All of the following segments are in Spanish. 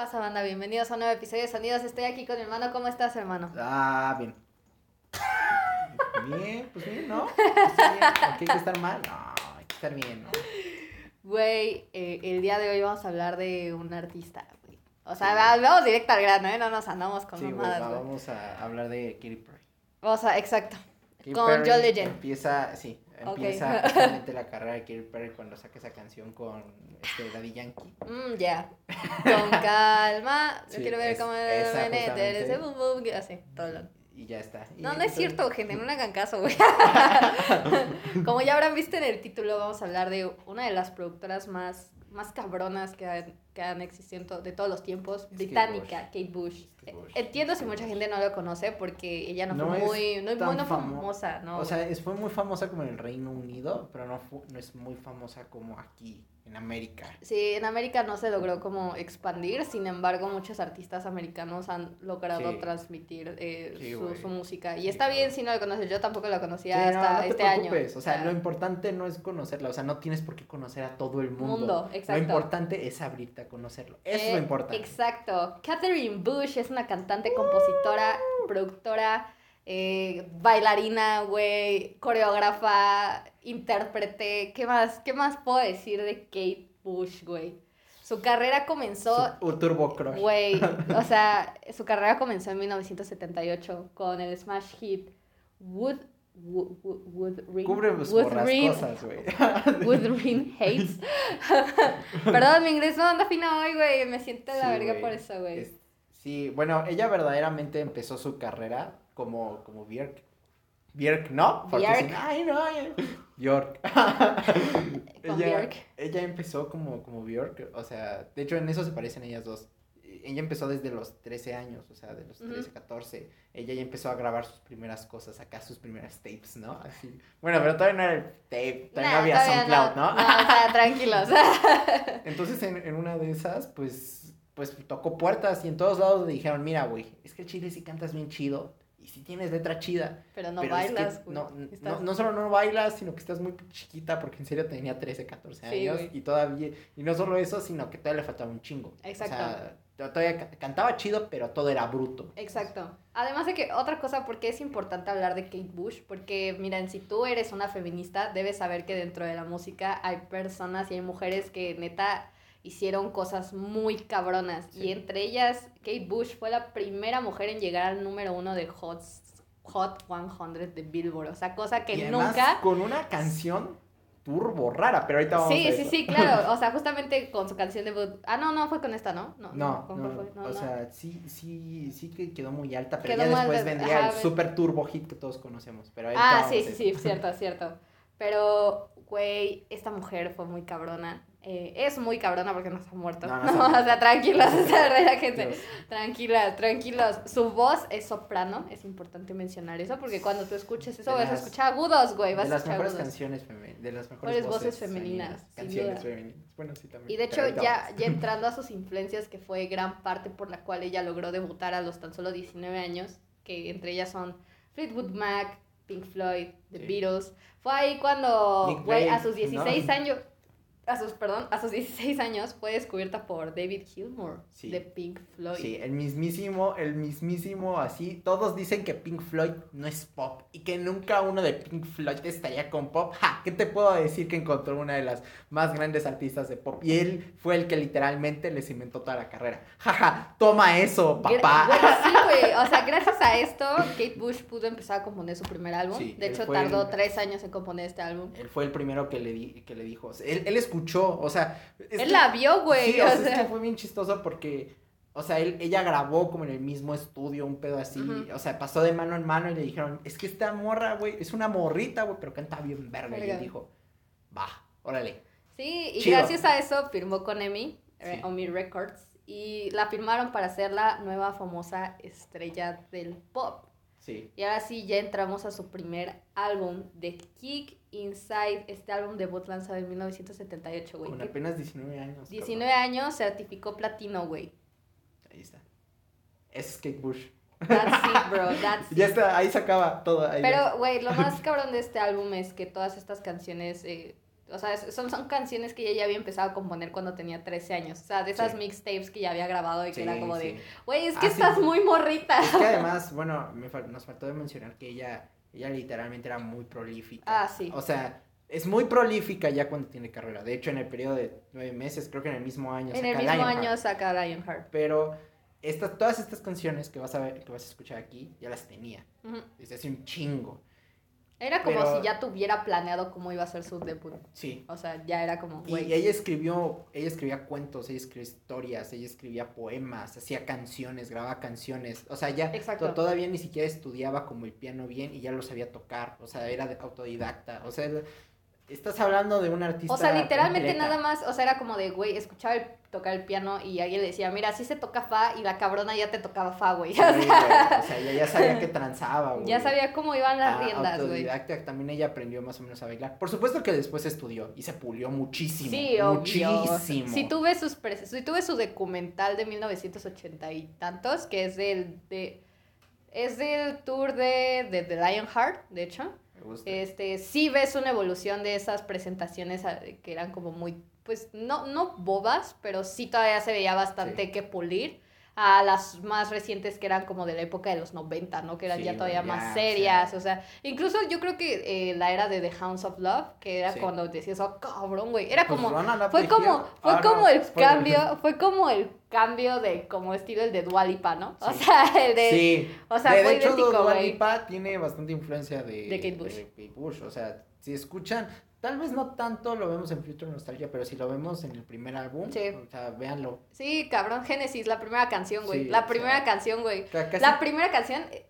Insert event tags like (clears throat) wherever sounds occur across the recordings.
pasa, banda? Bienvenidos a un nuevo episodio de Sonidos. Estoy aquí con mi hermano. ¿Cómo estás, hermano? Ah, bien. (laughs) Bien, pues bien, ¿no? Pues bien. ¿Por qué hay que estar mal? No, hay que estar bien, ¿no? Güey, eh, el día de hoy vamos a hablar de un artista, güey. O sea, va- vamos directo al grano, ¿eh? No nos andamos con Sí, mamadas, güey. vamos a hablar de Katy Perry. O sea, exacto. Katy Con Perry John Legend. Empieza, sí, Empieza (laughs) justamente la carrera de Katy Perry cuando saca esa canción con este Daddy Yankee. Mm, ya. Con (laughs) calma. Yo Sí, quiero ver es- cómo meter ese boom, boom. Así, todo lo... Y ya está. Y No, no es cierto, gente, no le hagan caso, güey. (laughs) Como ya habrán visto en el título, vamos a hablar de una de las productoras más, más cabronas que han, que han existido de todos los tiempos, británica, Kate Bush. Kate Bush. Entiendo si mucha gente no lo conoce porque ella no, No fue muy, no, muy no famosa, ¿no? O sea, es, fue muy famosa como en el Reino Unido, pero no, fu- no es muy famosa como aquí, en América. Sí, en América no se logró como expandir, sin embargo muchos artistas americanos han logrado Sí. transmitir eh, Sí, su, su música. Y Sí, está bien si no lo conoces, yo tampoco lo conocía no, hasta no te este año. preocupes, O sea, lo importante no es conocerla, o sea, no tienes por qué conocer a todo el mundo. Mundo, exacto. Lo importante es abrirte a conocerlo. Eso es Eh, lo importante. Exacto. Catherine Bush es una cantante, compositora, productora, eh, bailarina, güey, coreógrafa, intérprete. ¿Qué más? ¿Qué más puedo decir de Kate Bush, güey? Su carrera comenzó, Su- un Turbo Crush. güey, (laughs) o sea, su carrera comenzó en 1978 con el smash hit Wood Wood, Wood, Wood Ring. Cúbreme Wood por las Ring- cosas, güey. (laughs) Woodring Hates. (laughs) Perdón, mi inglés no anda fino hoy, güey. Me siento de la Sí, verga por eso, güey. Es- Sí, bueno, ella verdaderamente empezó su carrera como, como Björk. Björk, ¿no? Porque Björk. dicen, Ay, no, ay, Björk. (laughs) Con ella, Björk. ella empezó como, como Björk, o sea, de hecho en eso se parecen ellas dos. Ella empezó desde los 13 años, o sea, de los Ujú. 13, 14. Ella ya empezó a grabar sus primeras cosas, acá sus primeras tapes, ¿no? Así. Bueno, pero todavía no era el tape, todavía Nah, no había todavía SoundCloud, ¿no? No, o sea, tranquilos. (laughs) Entonces en, en una de esas, pues, pues tocó puertas y en todos lados le dijeron, mira, güey, es que el chile sí cantas bien chido y sí tienes letra chida. Pero no pero es que bailas, güey. no, no, no solo no bailas, sino que estás muy chiquita porque en serio tenía 13, 14 Sí, años y todavía, y no solo eso, sino que todavía le faltaba un chingo. Exacto. O sea, to- todavía ca- cantaba chido, pero todo era bruto. Exacto. Además de que otra cosa, porque es importante hablar de Kate Bush, porque miren, si tú eres una feminista, debes saber que dentro de la música hay personas y hay mujeres que neta hicieron cosas muy cabronas. Sí. Y entre ellas, Kate Bush fue la primera mujer en llegar al número uno de Hot, Hot 100 de Billboard. O sea, cosa que y además, nunca... con una canción turbo rara, pero ahorita vamos Sí, a sí, sí, claro. (laughs) O sea, justamente con su canción de... Ah, no, no, fue con esta, ¿no? No, No, ¿con no, cuál fue? No, o no. sea, sí, sí, sí que quedó muy alta, pero Quedó ya después alta, vendría ajá, el super turbo hit que todos conocemos. Pero Ah, sí, sí, sí, cierto, (laughs) cierto. Pero, güey, esta mujer fue muy cabrona. Eh, es muy cabrona porque no se ha muerto. No, no (laughs) o sea, tranquilos, (laughs) esa verdadera gente. Dios. Tranquilas, tranquilos. Su voz es soprano, es importante mencionar eso, porque cuando tú escuches eso De vas a escuchar agudos, güey, vas de las mejores agudos. canciones femeninas, de las mejores voces, voces femeninas, canciones femeninas. Bueno, sí también. Y de hecho, ya, ya (laughs) entrando a sus influencias, que fue gran parte por la cual ella logró debutar a los tan solo 19 años, que entre ellas son Fleetwood Mac, Pink Floyd, The Sí. Beatles. Fue ahí cuando, güey, a sus 16 ¿no? años, a sus, perdón, a sus (laughs) 16 años fue descubierta por David Gilmour Sí. de Pink Floyd. Sí, el mismísimo, el mismísimo, así, todos dicen que Pink Floyd no es pop y que nunca uno de Pink Floyd estaría con pop. Ja, ¿qué te puedo decir que encontró una de las más grandes artistas de pop? Y él fue el que literalmente les inventó toda la carrera. Jaja, toma eso, papá. Sí, (laughs) güey. O sea, gracias a esto, Kate Bush pudo empezar a componer su primer álbum. Sí, de hecho, tardó el- tres años en componer este álbum. Él fue el primero que le, di, que le dijo. él, él escuchó, o sea. es Él que- la vio, güey. Sí, o o sea, es sea. que fue bien chistoso porque, o sea, él, ella grabó como en el mismo estudio, un pedo así, o sea, pasó de mano en mano y le dijeron, es que esta morra, güey, es una morrita, güey, pero canta bien verga. Y él dijo, va, órale. Sí, y Chido. gracias a eso firmó con EMI, eh, Sí. Omi Records, y la firmaron para ser la nueva famosa estrella del pop. Sí, Y ahora sí, ya entramos a su primer álbum, The Kick Inside, este álbum debut lanzado en 1978, güey. con apenas 19 años. 19 años, certificó platino, güey. Ahí está. Es Kate Bush. That's it, bro, (laughs) that's Ya it. está, ahí se acaba todo. ahí ya. Pero, güey, lo más (laughs) cabrón de este álbum es que todas estas canciones, eh, O sea, son, son canciones que ella ya había empezado a componer cuando tenía 13 años. O sea, de esas Sí. mixtapes que ya había grabado y que era como sí. de, güey, es que Ah, estás muy morrita. Es que (laughs) además, bueno, me fal- nos faltó de mencionar que ella, ella literalmente era muy prolífica. Ah, sí. O sea, es muy prolífica ya cuando tiene carrera. De hecho, en el periodo de nueve meses, creo que en el mismo año. en el mismo Lionheart. año saca Lionheart. Pero estas, todas estas canciones que vas a ver, que vas a escuchar aquí, ya las tenía. Ujú. Desde hace un chingo. Era como Pero- si ya tuviera planeado cómo iba a ser su debut. Sí. O sea, ya era como, Y ella escribió, ella escribía cuentos, ella escribía historias, ella escribía poemas, hacía canciones, grababa canciones. O sea, ya Exacto. todavía ni siquiera estudiaba como el piano bien y ya lo sabía tocar. O sea, era de autodidacta. O sea, estás hablando de un artista. O sea, literalmente nada más, o sea, era como de, güey, escuchaba el- tocar el piano y alguien le decía, mira, así se toca fa y la cabrona ya te tocaba fa, güey. (laughs) Sí, güey, o sea, ella ya sabía que transaba, güey. ya sabía cómo iban las Ah, riendas, güey. autodidacta, también ella aprendió más o menos a bailar. Por supuesto que después estudió y se pulió muchísimo. Sí, obvio. Muchísimo. Si tuve sus si tuve su documental de 1980 y tantos, que es del de es del tour de, de The Lionheart, de hecho. Este, sí ves una evolución de esas presentaciones a- que eran como muy, pues, no, no bobas, pero sí todavía se veía bastante Sí. que pulir a las más recientes que eran como de la época de los 90, ¿no? Que eran Sí, ya todavía más o serias, sea. o sea, incluso yo creo que eh, la era de The Hounds of Love, que era Sí. cuando decías, oh, cabrón, güey, era Pues como, fue como, Hill. fue Ah, como no, el spoiler. cambio, fue como el cambio de, como estilo el de Dualipa, ¿no? O Sí. sea, (laughs) el de, Sí. o sea, de, fue de hecho, idéntico, Dua güey. Lipa tiene bastante influencia de, De Kate Bush. de Kate Bush. O sea, si escuchan, tal vez no tanto lo vemos en Future Nostalgia, pero si lo vemos en el primer álbum, Sí. o sea, véanlo. Sí, cabrón, Génesis, la primera canción, güey. Sí, la primera sea, canción, güey. Casi, La primera canción eh,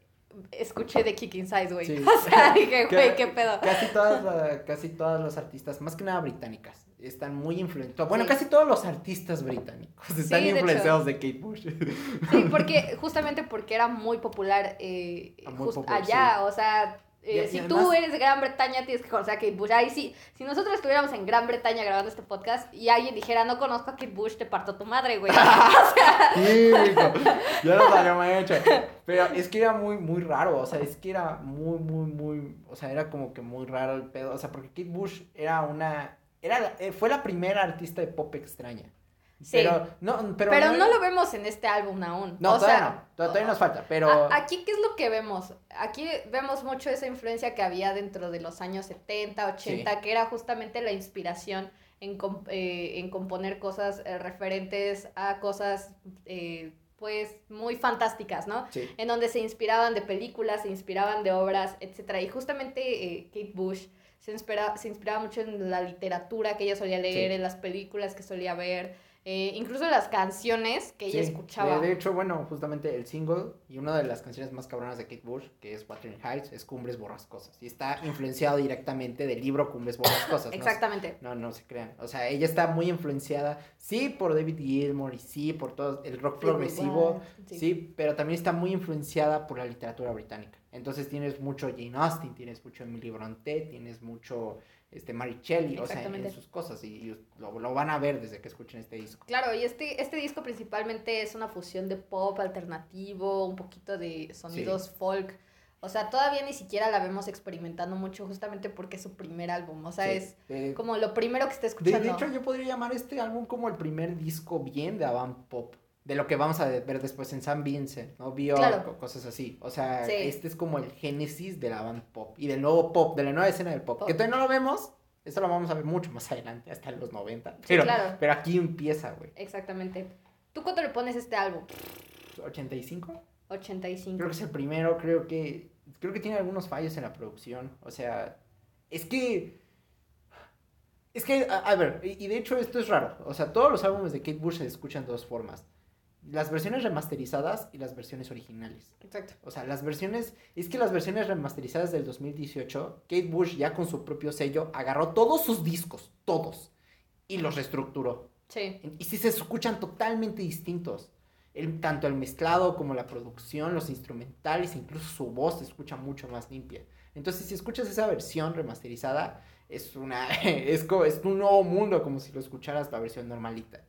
escuché de Kicking Size, güey. Sí. (laughs) O sea, dije, (laughs) güey, qué pedo. casi todas, la- casi todas los artistas, más que nada británicas, están muy influenciados. Bueno, casi todos los artistas británicos están de influenciados de Kate Bush. Sí, porque (laughs) justamente porque era muy popular, eh, muy just popular, allá, o sea, eh, Y- y si además- tú eres de Gran Bretaña tienes que conocer a Kate Bush. Ahí sí, si nosotros estuviéramos en Gran Bretaña grabando este podcast y alguien dijera, no conozco a Kate Bush, te parto tu madre, güey. (laughs) (laughs) Hijo, ya lo habíamos hecho. Pero es que era muy, muy raro, o sea, es que era muy, muy, muy, o sea, era como que muy raro el pedo, o sea, porque Kate Bush era una, era, eh, fue la primera artista de pop extraña. Sí. Pero, no, pero, Pero no lo vemos en este álbum aún. No, o todavía sea, no, todavía nos falta, pero... Aquí, ¿qué es lo que vemos? Aquí vemos mucho esa influencia que había dentro de los años 70, 80, que era justamente la inspiración en, com- eh, en componer cosas eh, referentes a cosas, eh, pues, muy fantásticas, ¿no? Sí, En donde se inspiraban de películas, se inspiraban de obras, etcétera. Y justamente eh, Kate Bush se, inspira- se inspiraba mucho en la literatura que ella solía leer, Sí. en las películas que solía ver, eh, incluso las canciones que ella escuchaba. De, hecho, bueno, justamente el single y una de las canciones más cabronas de Kate Bush, que es Wuthering Heights, es Cumbres Borrascosas. Y está influenciado directamente del libro Cumbres Borrascosas. ¿no? (laughs) Exactamente. No, no se crean. O sea, ella está muy influenciada, sí, por David Gilmour y sí, por todo el rock progresivo, Sí. sí. pero también está muy influenciada por la literatura británica. Entonces tienes mucho Jane Austen, tienes mucho Emily Bronte, tienes mucho este Mary Shelley, o sea, en, sus cosas y, y lo, lo van a ver desde que escuchen este disco. Claro, y este, este disco principalmente es una fusión de pop alternativo, un poquito de sonidos folk. O sea, todavía ni siquiera la vemos experimentando mucho justamente porque es su primer álbum. O sea, Sí, es de- como lo primero que está de, escuchando. de hecho, yo podría llamar este álbum como el primer disco bien de avant pop. De lo que vamos a ver después en San Vincent, ¿no? Bjork Claro. o cosas así. O sea, Sí. este es como el génesis de la band pop y del nuevo pop, de la nueva escena del pop. Pop. Que todavía no lo vemos, esto lo vamos a ver mucho más adelante, hasta en los 90. Sí, Pero, claro. pero aquí empieza, güey. Exactamente. ¿Tú cuánto le pones a este álbum? ¿85? 85. Creo que es el primero, creo que. Creo que tiene algunos fallos en la producción. O sea, es que. Es que, a, a ver, y, y de hecho esto es raro. O sea, todos los álbumes de Kate Bush se escuchan de dos formas. Las versiones remasterizadas y las versiones originales. Exacto. O sea, las versiones. Es que las versiones remasterizadas del 2018, Kate Bush ya con su propio sello agarró todos sus discos, todos, y los reestructuró. Sí. Y sí se escuchan totalmente distintos. El, tanto el mezclado como la producción, los instrumentales, incluso su voz se escucha mucho más limpia. Entonces, si escuchas esa versión remasterizada, es una (laughs) es, es un nuevo mundo, como si lo escucharas la versión normalita.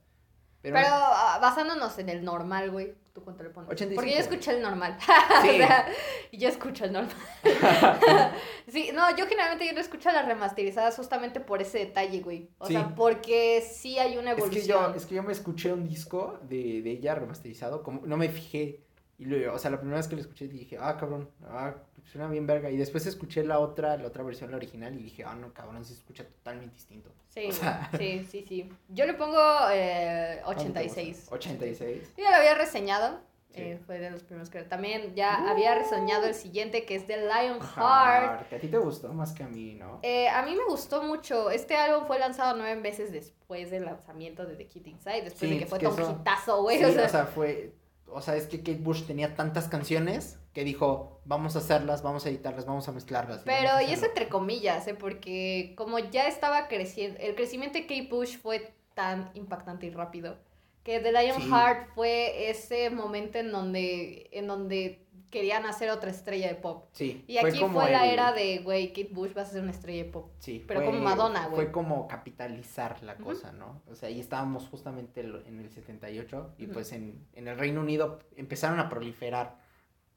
Pero, Pero ah, basándonos en el normal, güey. ¿Tú cuánto le pones? 85, Porque yo escuché el normal. Sí. (laughs) o sea, yo escucho el normal. (laughs) sí, no, yo generalmente yo no escucho las remasterizadas justamente por ese detalle, güey. O Sí. sea, porque sí hay una es que evolución. yo, es que yo me escuché un disco de, de ella remasterizado, como no me fijé. Y luego, o sea, la primera vez que lo escuché dije, ah, cabrón, ah, suena bien verga. Y después escuché la otra, la otra versión, la original, y dije, ah, no, cabrón, se escucha totalmente distinto. Sí, (laughs) o sea- sí, sí, sí. Yo le pongo eh, 86. 86. Yo ya lo había reseñado. Sí. eh, fue de los primeros que también ya había reseñado el siguiente que es de Lionheart. Que a ti te gustó más que a mí, ¿no? Eh, a mí me gustó mucho. Este álbum fue lanzado nueve meses después del lanzamiento de The Kid Inside, después Sí, de que fue que un eso- hitazo, güey. Sí, o sea, fue. O sea, es que Kate Bush tenía tantas canciones que dijo, vamos a hacerlas, vamos a editarlas, vamos a mezclarlas. Pero, y es hacerlo". entre comillas, ¿eh? Porque como ya estaba creciendo, el crecimiento de Kate Bush fue tan impactante y rápido, que The Lionheart fue ese momento en donde, en donde querían hacer otra estrella de pop. Sí. Y aquí fue, como la el- era de, güey, Kate Bush vas a ser una estrella de pop. Sí, pero fue- como Madonna, güey. Fue como capitalizar la cosa, ¿no? O sea, ahí estábamos justamente en el 78 y Ujú. pues en, en el Reino Unido empezaron a proliferar,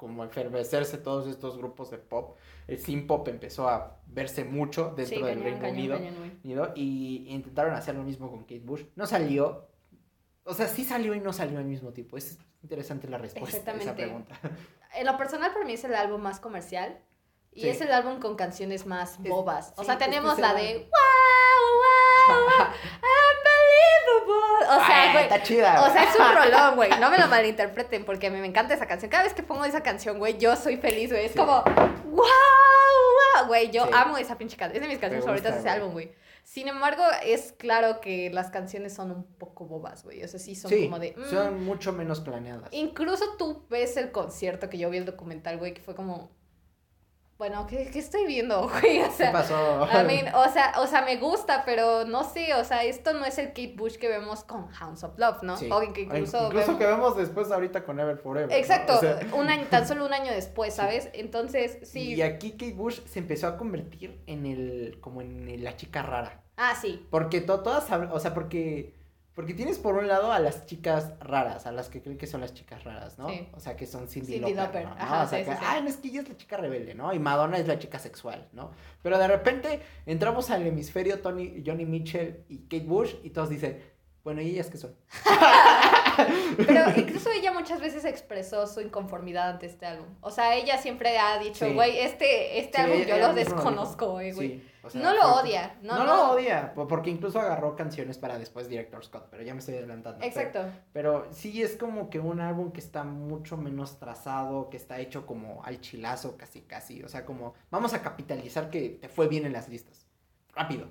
como efervecerse todos estos grupos de pop. El synth pop empezó a verse mucho dentro Sí, del cañón, Reino cañón, Unido. cañón, y intentaron hacer lo mismo con Kate Bush. No salió. O sea, sí salió y no salió al mismo tiempo. Es interesante la respuesta a esa pregunta. (laughs) En lo personal, para mí es el álbum más comercial. Y Sí. es el álbum con canciones más Es- bobas. O sea, tenemos la de Wow, wow, (laughs) O sea, güey. está chida. O sea, es un (laughs) rolón, güey. No me lo malinterpreten porque a mí me encanta esa canción. Cada vez que pongo esa canción, güey, yo soy feliz, güey. Es Sí. como, wow, wow. Güey, yo Sí. amo esa pinche canción. Es de mis canciones Me favoritas de gusta, ese álbum, güey. Sin embargo, es claro que las canciones son un poco bobas, güey. O sea, sí son sí, como de. mm. son mucho menos planeadas. Incluso tú ves el concierto que yo vi el documental, güey, que fue como. Bueno, ¿qué, qué estoy viendo, (laughs) güey? O ¿Qué pasó? I mean, o sea, o sea, me gusta, pero no sé, o sea, esto no es el Kate Bush que vemos con Hounds of Love, ¿no? Sí. O que incluso, Incluso vemos- que vemos después ahorita con Ever Forever. ¿no? Exacto, O sea, un año, tan solo un año después, ¿sabes? Entonces, sí. Y aquí Kate Bush se empezó a convertir en el, como en la chica rara. Ah, sí. Porque to- todas, o sea, porque, porque tienes por un lado a las chicas raras, a las que creen que son las chicas raras, ¿no? Sí. O sea, que son Cindy, Lauper, Lauper, ¿no? ajá, o sea, sí, que, sí, sí. ah, no, es que ella es la chica rebelde, ¿no? Y Madonna es la chica sexual, ¿no? Pero de repente entramos al hemisferio Tony, Johnny Mitchell y Kate Bush y todos dicen, bueno, ¿y ellas qué son? (laughs) (laughs) Pero incluso ella muchas veces expresó su inconformidad ante este álbum. O sea, ella siempre ha dicho, Sí. güey, este, este Sí, álbum yo lo desconozco, güey. Sí, o sea, no lo odia, no, No, no. lo odia, po- porque incluso agarró canciones para después Director Scott, pero ya me estoy adelantando. Exacto. Pero sí es como que un álbum que está mucho menos trazado, que está hecho como al chilazo casi casi. O sea, como vamos a capitalizar que te fue bien en las listas. Rápido.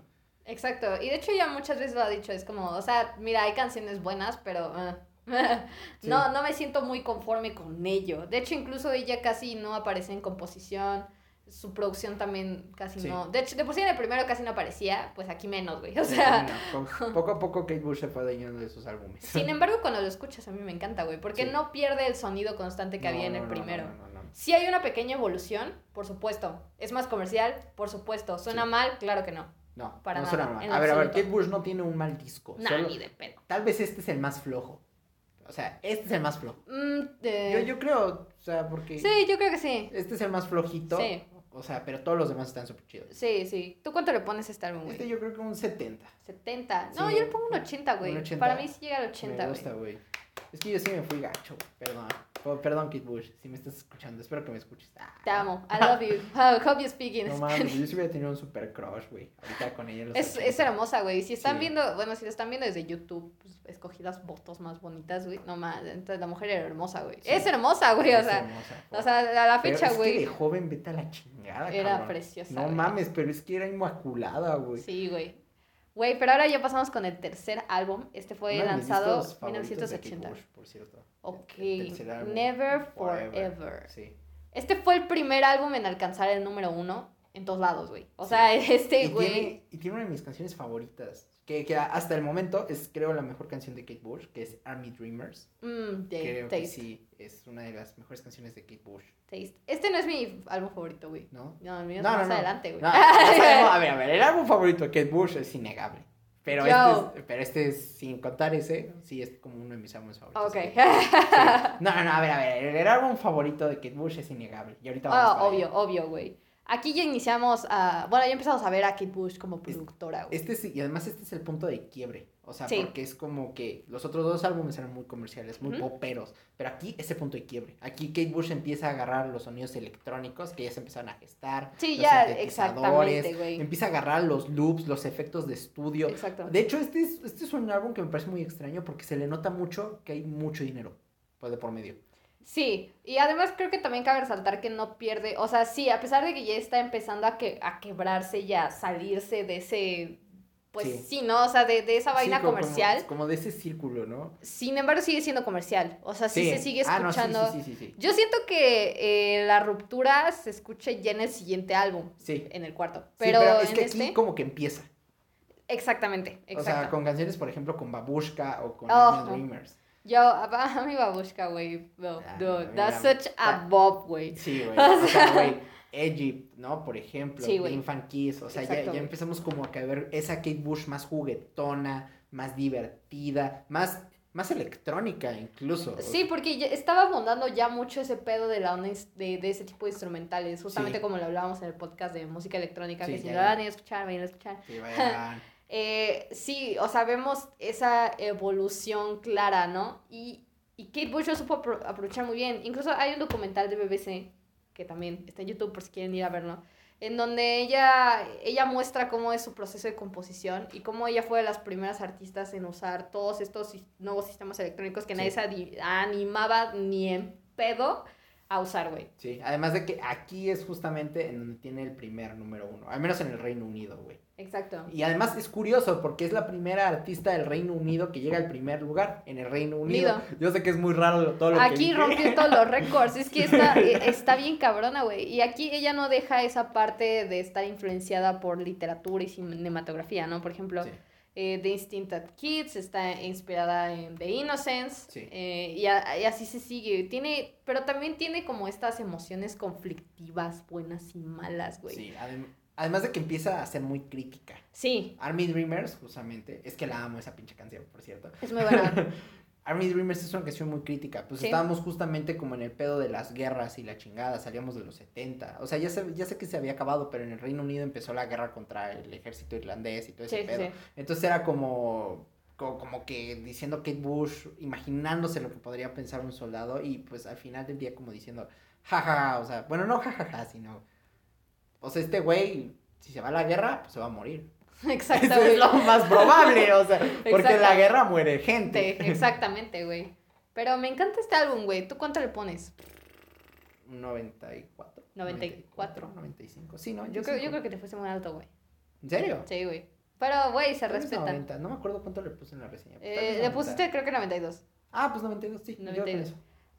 Exacto, y de hecho ella muchas veces lo ha dicho, es como, o sea, mira, hay canciones buenas, pero ah, (laughs) Sí. no, no me siento muy conforme con ello. De hecho, incluso ella casi no aparece en composición, su producción también casi Sí. no. De hecho, de por sí en el primero casi no aparecía, pues aquí menos, güey. (laughs) O sea, No, poco a poco Kate Bush se fue adueñando de sus álbumes. sin (laughs) embargo, cuando lo escuchas a mí me encanta, güey, porque Sí. no pierde el sonido constante que No, había en no, el no, no, primero. Si hay una pequeña evolución, por supuesto. Es más comercial, por supuesto. ¿Suena Sí. mal? Claro que no. No, Para no nada, suena mal. A ver, a ver. Kate Bush no tiene un mal disco. Nah, solo- ni de pedo. Tal vez este es el más flojo. O sea, este es el más flojo. Mm, de- Yo, yo creo, o sea, porque Sí, yo creo que sí. este es el más flojito. Sí. O sea, pero todos los demás están súper chidos. Sí, sí. ¿Tú cuánto le pones a este álbum, güey? Este yo creo que un 70. 70. No, Sí. yo le pongo un 80, güey. Un 80. Para mí sí llega al 80, me güey. gusta, güey. Es que yo sí me fui gacho, perdón. Oh, perdón, Kate Bush, si me estás escuchando, espero que me escuches. Ah, Te amo. I love you. (laughs) I hope you speak in No mames, yo sí hubiera tenido un super crush, güey. Ahorita con ella. los Es, 80. es hermosa, güey. Si están Sí. viendo, bueno, si lo están viendo desde YouTube, pues escogí las fotos más bonitas, güey. No más, entonces la mujer era hermosa, güey. Sí. Es hermosa, güey, o sea. hermosa, O sea, a la fecha, es que de güey. joven vete a la chingada, Era cabrón. preciosa, No güey. mames, pero es que era inmaculada, güey. Sí, güey. Güey, pero ahora ya pasamos con el tercer álbum. Este fue Uno lanzado en favoritos de Kate 1980. Bush, por cierto. Ok. Álbum, Never Forever. Sí. Este fue el primer álbum en alcanzar el número uno en todos lados, güey. O sea, (laughs) este, güey. y tiene una de mis canciones favoritas. Que, que hasta el momento es, creo, la mejor canción de Kate Bush, que es Army Dreamers. Mm, de Creo que Taste. sí, es una de las mejores canciones de Kate Bush, Taste. Este no es mi álbum favorito, güey. ¿no? No, el mío es No, no, más no. adelante, güey. No, (laughs) a ver, a ver, el álbum favorito de Kate Bush es innegable. Pero Yo. este, es, pero este es, sin contar ese, sí es como uno de mis álbumes favoritos. Ok. Sí. No, no, no, a ver, a ver, el álbum favorito de Kate Bush es innegable. Y ahorita vamos Ah, para obvio, obvio, güey. Aquí ya iniciamos a. Bueno, ya empezamos a ver a Kate Bush como productora, güey. Este sí, y además este es el punto de quiebre. O sea, Sí. porque es como que los otros dos álbumes eran muy comerciales, muy poperos. Pero aquí es el punto de quiebre. Aquí Kate Bush empieza a agarrar los sonidos electrónicos que ya se empezaron a gestar. Sí, los ya, sintetizadores, exactamente, güey. Empieza a agarrar los loops, los efectos de estudio. Exacto. De hecho, este es, este es un álbum que me parece muy extraño porque se le nota mucho que hay mucho dinero. Pues de por medio. Sí, y además creo que también cabe resaltar que no pierde, o sea, sí, a pesar de que ya está empezando a, que, a quebrarse y a salirse de ese, pues Sí. sí, ¿no? O sea, de, de esa vaina como- comercial. Como, de ese círculo, ¿no? Sin embargo, sigue siendo comercial. O sea, sí, se sigue Ah, no, escuchando. Yo siento que eh, la ruptura se escucha ya en el siguiente álbum, Sí. en el cuarto. Sí, Pero, es en que este. aquí como que empieza. Exactamente, O sea, con canciones, por ejemplo, con Babushka o con Oh. Dreamers. Yo, (laughs) a, a mi babushka, güey. No, Ah, dude, mira, that's such a bob, güey. Sí, (laughs) güey. O sea, güey, Egypt, ¿no? Por ejemplo, Sí. Infant Kiss. O sea, ya, empezamos como a ver esa Kate Bush más juguetona, más divertida, más, más electrónica incluso. Sí, porque estaba abundando ya mucho ese pedo de la de, de ese tipo de instrumentales, justamente Sí. como lo hablábamos en el podcast de música electrónica, Sí, que si no la van a escuchar, vayan a escuchar. Sí, vayan. (laughs) Eh, sí, o sea, vemos esa evolución clara, ¿no? Y, y Kate Bush lo supo apro- aprovechar muy bien. Incluso hay un documental de BBC, que también está en YouTube por si quieren ir a verlo, en donde ella, ella muestra cómo es su proceso de composición y cómo ella fue de las primeras artistas en usar todos estos nuevos sistemas electrónicos que nadie Sí. se adi- animaba ni en pedo a usar, güey. Sí, además de que aquí es justamente en donde tiene el primer número uno, al menos en el Reino Unido, güey. Exacto. Y además es curioso porque es la primera artista del Reino Unido que llega al primer lugar en el Reino Unido. Yo sé que es muy raro todo lo que Aquí rompió todos los récords. Es que está, (laughs) eh, está bien cabrona, güey. Y aquí ella no deja esa parte de estar influenciada por literatura y cinematografía, ¿no? Por ejemplo, Sí. Eh, The Instinct Kids está inspirada en The Innocence. Sí. eh, y, a- y así se sigue. Tiene, pero también tiene como estas emociones conflictivas, buenas y malas, güey. Sí, adem- además de que empieza a ser muy crítica. Sí, Army Dreamers, justamente, es que la amo esa pinche canción, por cierto. es muy buena. (laughs) Army Dreamers es una canción muy crítica. Pues Sí. estábamos justamente como en el pedo de las guerras y la chingada. Salíamos de los 70. O sea, ya sé, ya sé que se había acabado, pero en el Reino Unido empezó la guerra contra el ejército irlandés y todo ese Sí, pedo. sí. Entonces era como, como, como que diciendo Kate Bush, imaginándose lo que podría pensar un soldado. Y pues al final del día como diciendo, jaja, o sea, bueno, no jajaja, sino. O sea, este güey, si se va a la guerra, pues se va a morir. (laughs) Eso güey. es lo más probable, o sea, porque en la guerra muere gente. Exactamente, güey. Pero me encanta este álbum, güey. ¿Tú cuánto le pones? 94. 94. 95. Sí, no, Yo creo, yo creo que te fuiste muy alto, güey. ¿En serio? Sí, güey. Pero, güey, se Tal vez respeta. 90. No me acuerdo cuánto le puse en la reseña. Eh, le 90. pusiste, creo que 92. Ah, pues 92, sí. yo con 92.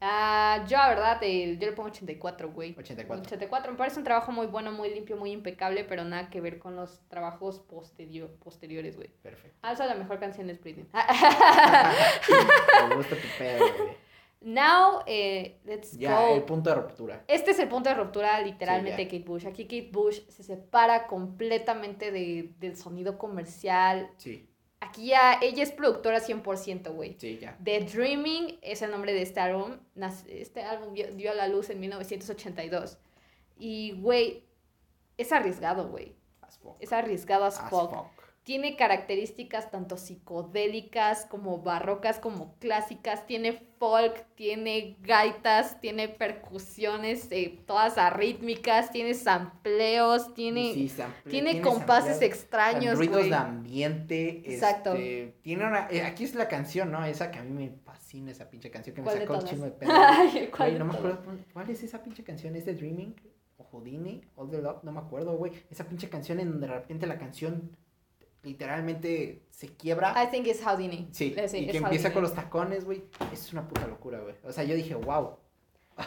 Ah, yo, la verdad, eh, yo le pongo 84, güey. 84. 84. Me parece un trabajo muy bueno, muy limpio, muy impecable, pero nada que ver con los trabajos posterio- posteriores, güey. Perfecto. Ah, esa es la mejor canción de Britney. (laughs) me gusta tu pedo, güey. Now, eh, let's Ya, go. el punto de ruptura. Este es el punto de ruptura literalmente Sí, de Kate Bush. Aquí Kate Bush se separa completamente de- del sonido comercial. Sí, Aquí ya ella es productora 100%, güey. sí, ya. The Dreaming es el nombre de este álbum. Este álbum dio, a la luz en 1982. Y, güey, es arriesgado, güey. Es arriesgado as As fuck. fuck. Tiene características tanto psicodélicas como barrocas como clásicas. Tiene folk, tiene gaitas, tiene percusiones, eh, todas arrítmicas, tiene sampleos, tiene, Sí, sample- tiene compases sampleos, extraños, ruidos güey. de ambiente. Exacto. este, tiene una. eh, aquí es la canción, ¿no? Esa que a mí me fascina, esa pinche canción que me ¿Cuál de sacó un chingo de (laughs) pedo. Ay, ¿cuál de no me acuerdo. ¿Cuál es esa pinche canción? ¿Es de Dreaming? ¿O Houdini? ¿All the Love? No me acuerdo, güey. Esa pinche canción en donde de repente la canción literalmente se quiebra. I think it's Houdini. Sí, sí, y que empieza Houdini. con los tacones, güey. Es una puta locura, güey. O sea, yo dije, wow.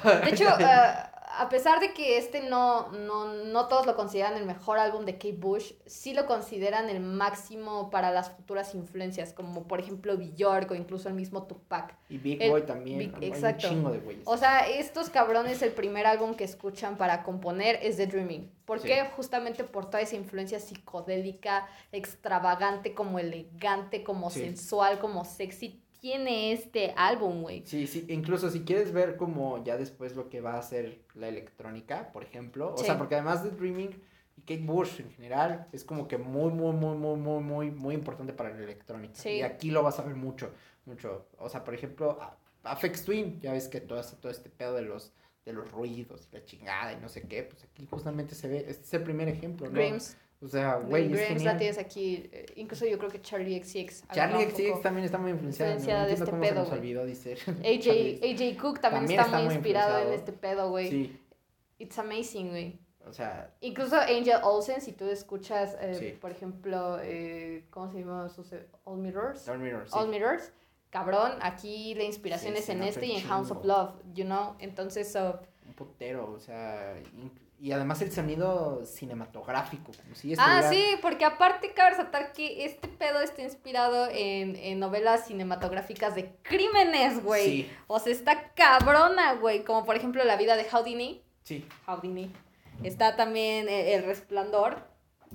De hecho, eh, (laughs) a pesar de que este no, no, no todos lo consideran el mejor álbum de Kate Bush, sí lo consideran el máximo para las futuras influencias, como por ejemplo Bjork o incluso el mismo Tupac. Y Big El- Boy también. Big- exacto. un chingo de güeyes. O sea, estos cabrones, el primer álbum que escuchan para componer es The Dreaming. ¿Por Sí. qué? Justamente por toda esa influencia psicodélica, extravagante, como elegante, como Sí. sensual, como sexy. Tiene este álbum, güey. Sí, sí, incluso si quieres ver como ya después lo que va a hacer la electrónica, por ejemplo, o Sí. sea, porque además de Dreaming y Kate Bush en general es como que muy, muy, muy, muy, muy, muy, muy importante para la electrónica. Sí. Y aquí lo vas a ver mucho, mucho. O sea, por ejemplo, a- Aphex Twin, ya ves que todo todo este pedo de los, de los ruidos y la chingada y no sé qué, pues aquí justamente se ve, este es el primer ejemplo, ¿no? Grims. O sea, güey, es Grims la genial. tienes aquí. eh, Incluso yo creo que Charlie XCX. Charlie XCX también está muy influenciada. influenciada no de este cómo pedo, se nos olvidó, dice. (laughs) AJ. AJ Cook también, También está, está muy inspirado en este pedo, güey. Sí, It's amazing, güey. o sea, Incluso Angel Olsen, si tú escuchas, eh, Sí. por ejemplo, eh, ¿cómo se llama? sus, All Mirrors. Dark Mirror, sí. All Mirrors. Cabrón, aquí la inspiración Sí, es en este y en House of. Love, you know. Entonces, so, un putero, o sea, y además el sonido cinematográfico, como si Ah, sí, porque aparte cabe resaltar que este pedo está inspirado en, en novelas cinematográficas de crímenes, güey. Sí, O sea, está cabrona, güey. Como por ejemplo La vida de Houdini. sí, Houdini. Está también eh, El Resplandor,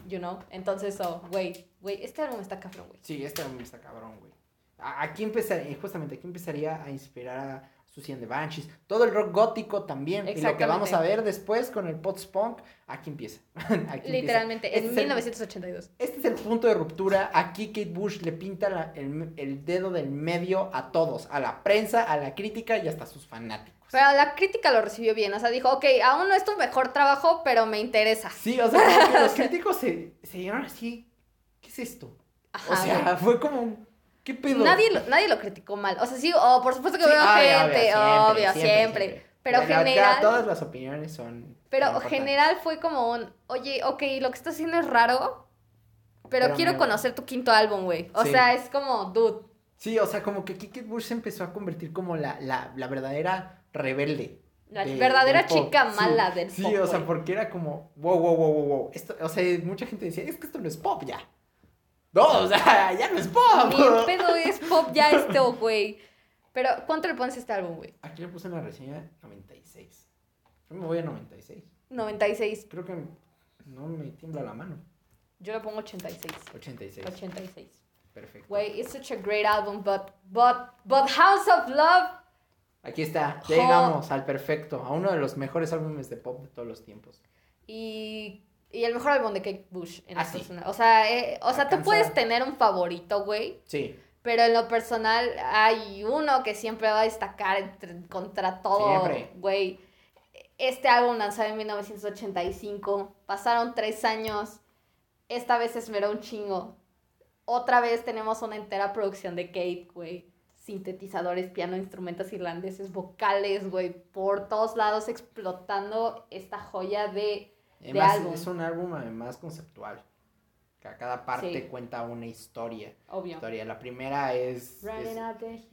you know. Entonces, oh, güey, güey, este álbum está cabrón, güey. sí, este álbum está cabrón, güey. Aquí empezaría, justamente aquí empezaría a inspirar a Susie and the Banshees, todo el rock gótico también, y lo que vamos a ver después con el post-punk, aquí empieza. (laughs) Aquí empieza. Literalmente, Este en es el- 1982. Este es el punto de ruptura. Aquí Kate Bush le pinta la- el, el dedo del medio a todos, a la prensa, a la crítica y hasta a sus fanáticos. Pero la crítica lo recibió bien. O sea, dijo, ok, aún no es tu mejor trabajo, pero me interesa. Sí, o sea, los (laughs) críticos se, se dieron así. ¿Qué es esto? Ajá, o sea, fue como un. ¿Qué pedo? Nadie lo, nadie lo criticó mal. O sea, sí, oh, por supuesto que Sí, veo obvio, gente, obvio, siempre. Pero ya general- todas las opiniones son. Pero general fue como un, oye, ok, lo que estás haciendo es raro, pero, Pero quiero me- conocer tu quinto álbum, güey. O Sí. sea, es como, dude. Sí, o sea, como que Kate Bush se empezó a convertir como la, la, la verdadera rebelde. La de- verdadera del pop. chica Sí, mala del Sí, pop, o sea, porque era como, wow, wow, wow, wow, wow. Esto, o sea, mucha gente decía, es que esto no es pop ya. No, o sea, (laughs) ya no es pop. Ni en ya esto, güey. Pero, ¿cuánto le pones a este álbum, güey? Aquí le puse en la reseña 96. Yo me voy a 96. 96. Creo que no me tiembla la mano. Yo le pongo 86. 86. 86. Perfecto. Güey, it's such a great album, but, but, but House of Love. Aquí está. Ya llegamos al perfecto. A uno de los mejores álbumes de pop de todos los tiempos. Y, y el mejor álbum de Kate Bush. En Ah, sí. O sea, eh, o sea tú puedes tener un favorito, güey. Sí. Pero en lo personal hay uno que siempre va a destacar entre- contra todo, güey. Este álbum lanzado en 1985. Pasaron tres años. Esta vez esmeró un chingo. Otra vez tenemos una entera producción de Kate, güey. Sintetizadores, piano, instrumentos irlandeses, vocales, güey. Por todos lados explotando esta joya de... Además, álbum. es un álbum además conceptual. Cada parte Sí. cuenta una historia. Obvio. historia. La primera es, es,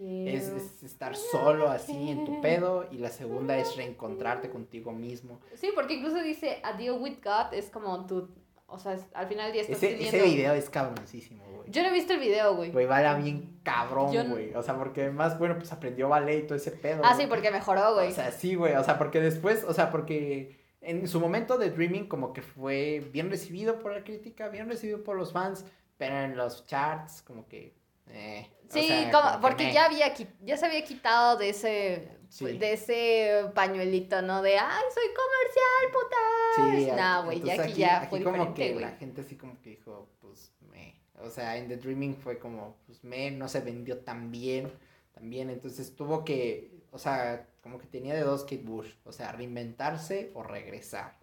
es- es estar solo así en tu pedo. Y la segunda es reencontrarte contigo mismo. Sí, porque incluso dice A Deal with God es como tú, o sea, al final del día estás Ese, teniendo... ese video es cabroncísimo, güey. Yo no he visto el video, güey. Güey, vale bien cabrón, Yo güey. O sea, porque además, bueno, pues aprendió ballet y todo ese pedo. Ah, güey. sí, porque mejoró, güey. O sea, sí, güey. O sea, porque después, o sea, porque en su momento de Dreaming como que fue bien recibido por la crítica, bien recibido por los fans, pero en los charts como que... eh, o sí, sea, como- como que porque meh. ya había ya se había quitado de ese Sí. de ese pañuelito, ¿no? De ay, soy comercial, putas. Sí, nah, güey, ya aquí, ya aquí fue como diferente, que güey. la gente así como que dijo, pues, me. O sea, en The Dreaming fue como, pues, me, no se vendió tan bien, tan bien, entonces tuvo que, o sea, como que tenía de dos Kate Bush, o sea, reinventarse o regresar.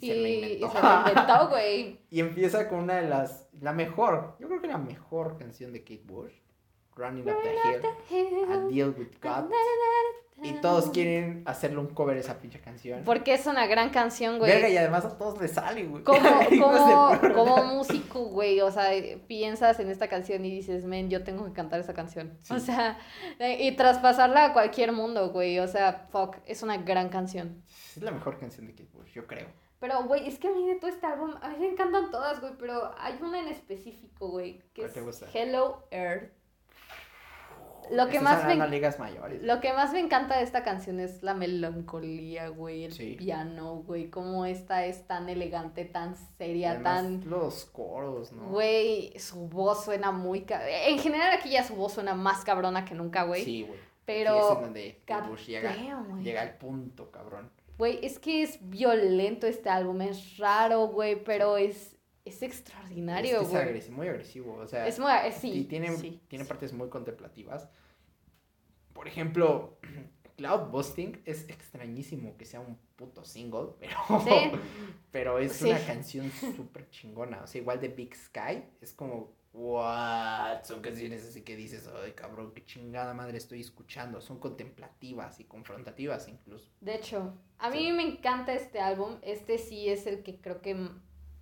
Y, Y, se y reinventó. se reinventó, (laughs) güey. Y empieza con una de las, la mejor, yo creo que la mejor canción de Kate Bush, Running Up the Hill, A Deal with God. Y todos quieren hacerle un cover a esa pinche canción. Porque es una gran canción, güey. Verga, y además a todos les sale, güey. Como, (laughs) como, como músico, güey, o sea, piensas en esta canción y dices, men, yo tengo que cantar esa canción. Sí. O sea, y traspasarla a cualquier mundo, güey, o sea, fuck, es una gran canción. Es la mejor canción de Kate Bush, yo creo. Pero, güey, es que a mí de todo este álbum, a mí me encantan todas, güey, pero hay una en específico, güey, que ¿Cuál es te gusta? Hello Earth. Lo que, más me, las ligas mayores. lo que más me encanta de esta canción es la melancolía, güey, el Sí. piano, güey, cómo esta es tan elegante, tan seria, Además, tan... los coros, ¿no? Güey, su voz suena muy... ca- En general aquí ya su voz suena más cabrona que nunca, güey. Sí, güey. Aquí es pero... donde Bush llega, llega al punto, cabrón. Güey, es que es violento este álbum, es raro, güey, pero es, es extraordinario, es, que es güey. agresivo, muy agresivo, o sea, Es muy... es- sí, y tiene, sí, tiene sí. partes muy contemplativas. Por ejemplo, (clears throat) Cloud Busting es extrañísimo que sea un puto single, (laughs) pero, Sí. pero es una canción súper chingona. O sea, igual de Big Sky, es como, what? Son canciones así que dices, ay cabrón, qué chingada madre estoy escuchando. Son contemplativas y confrontativas incluso. De hecho, a mí me encanta este álbum. Este sí es el que creo que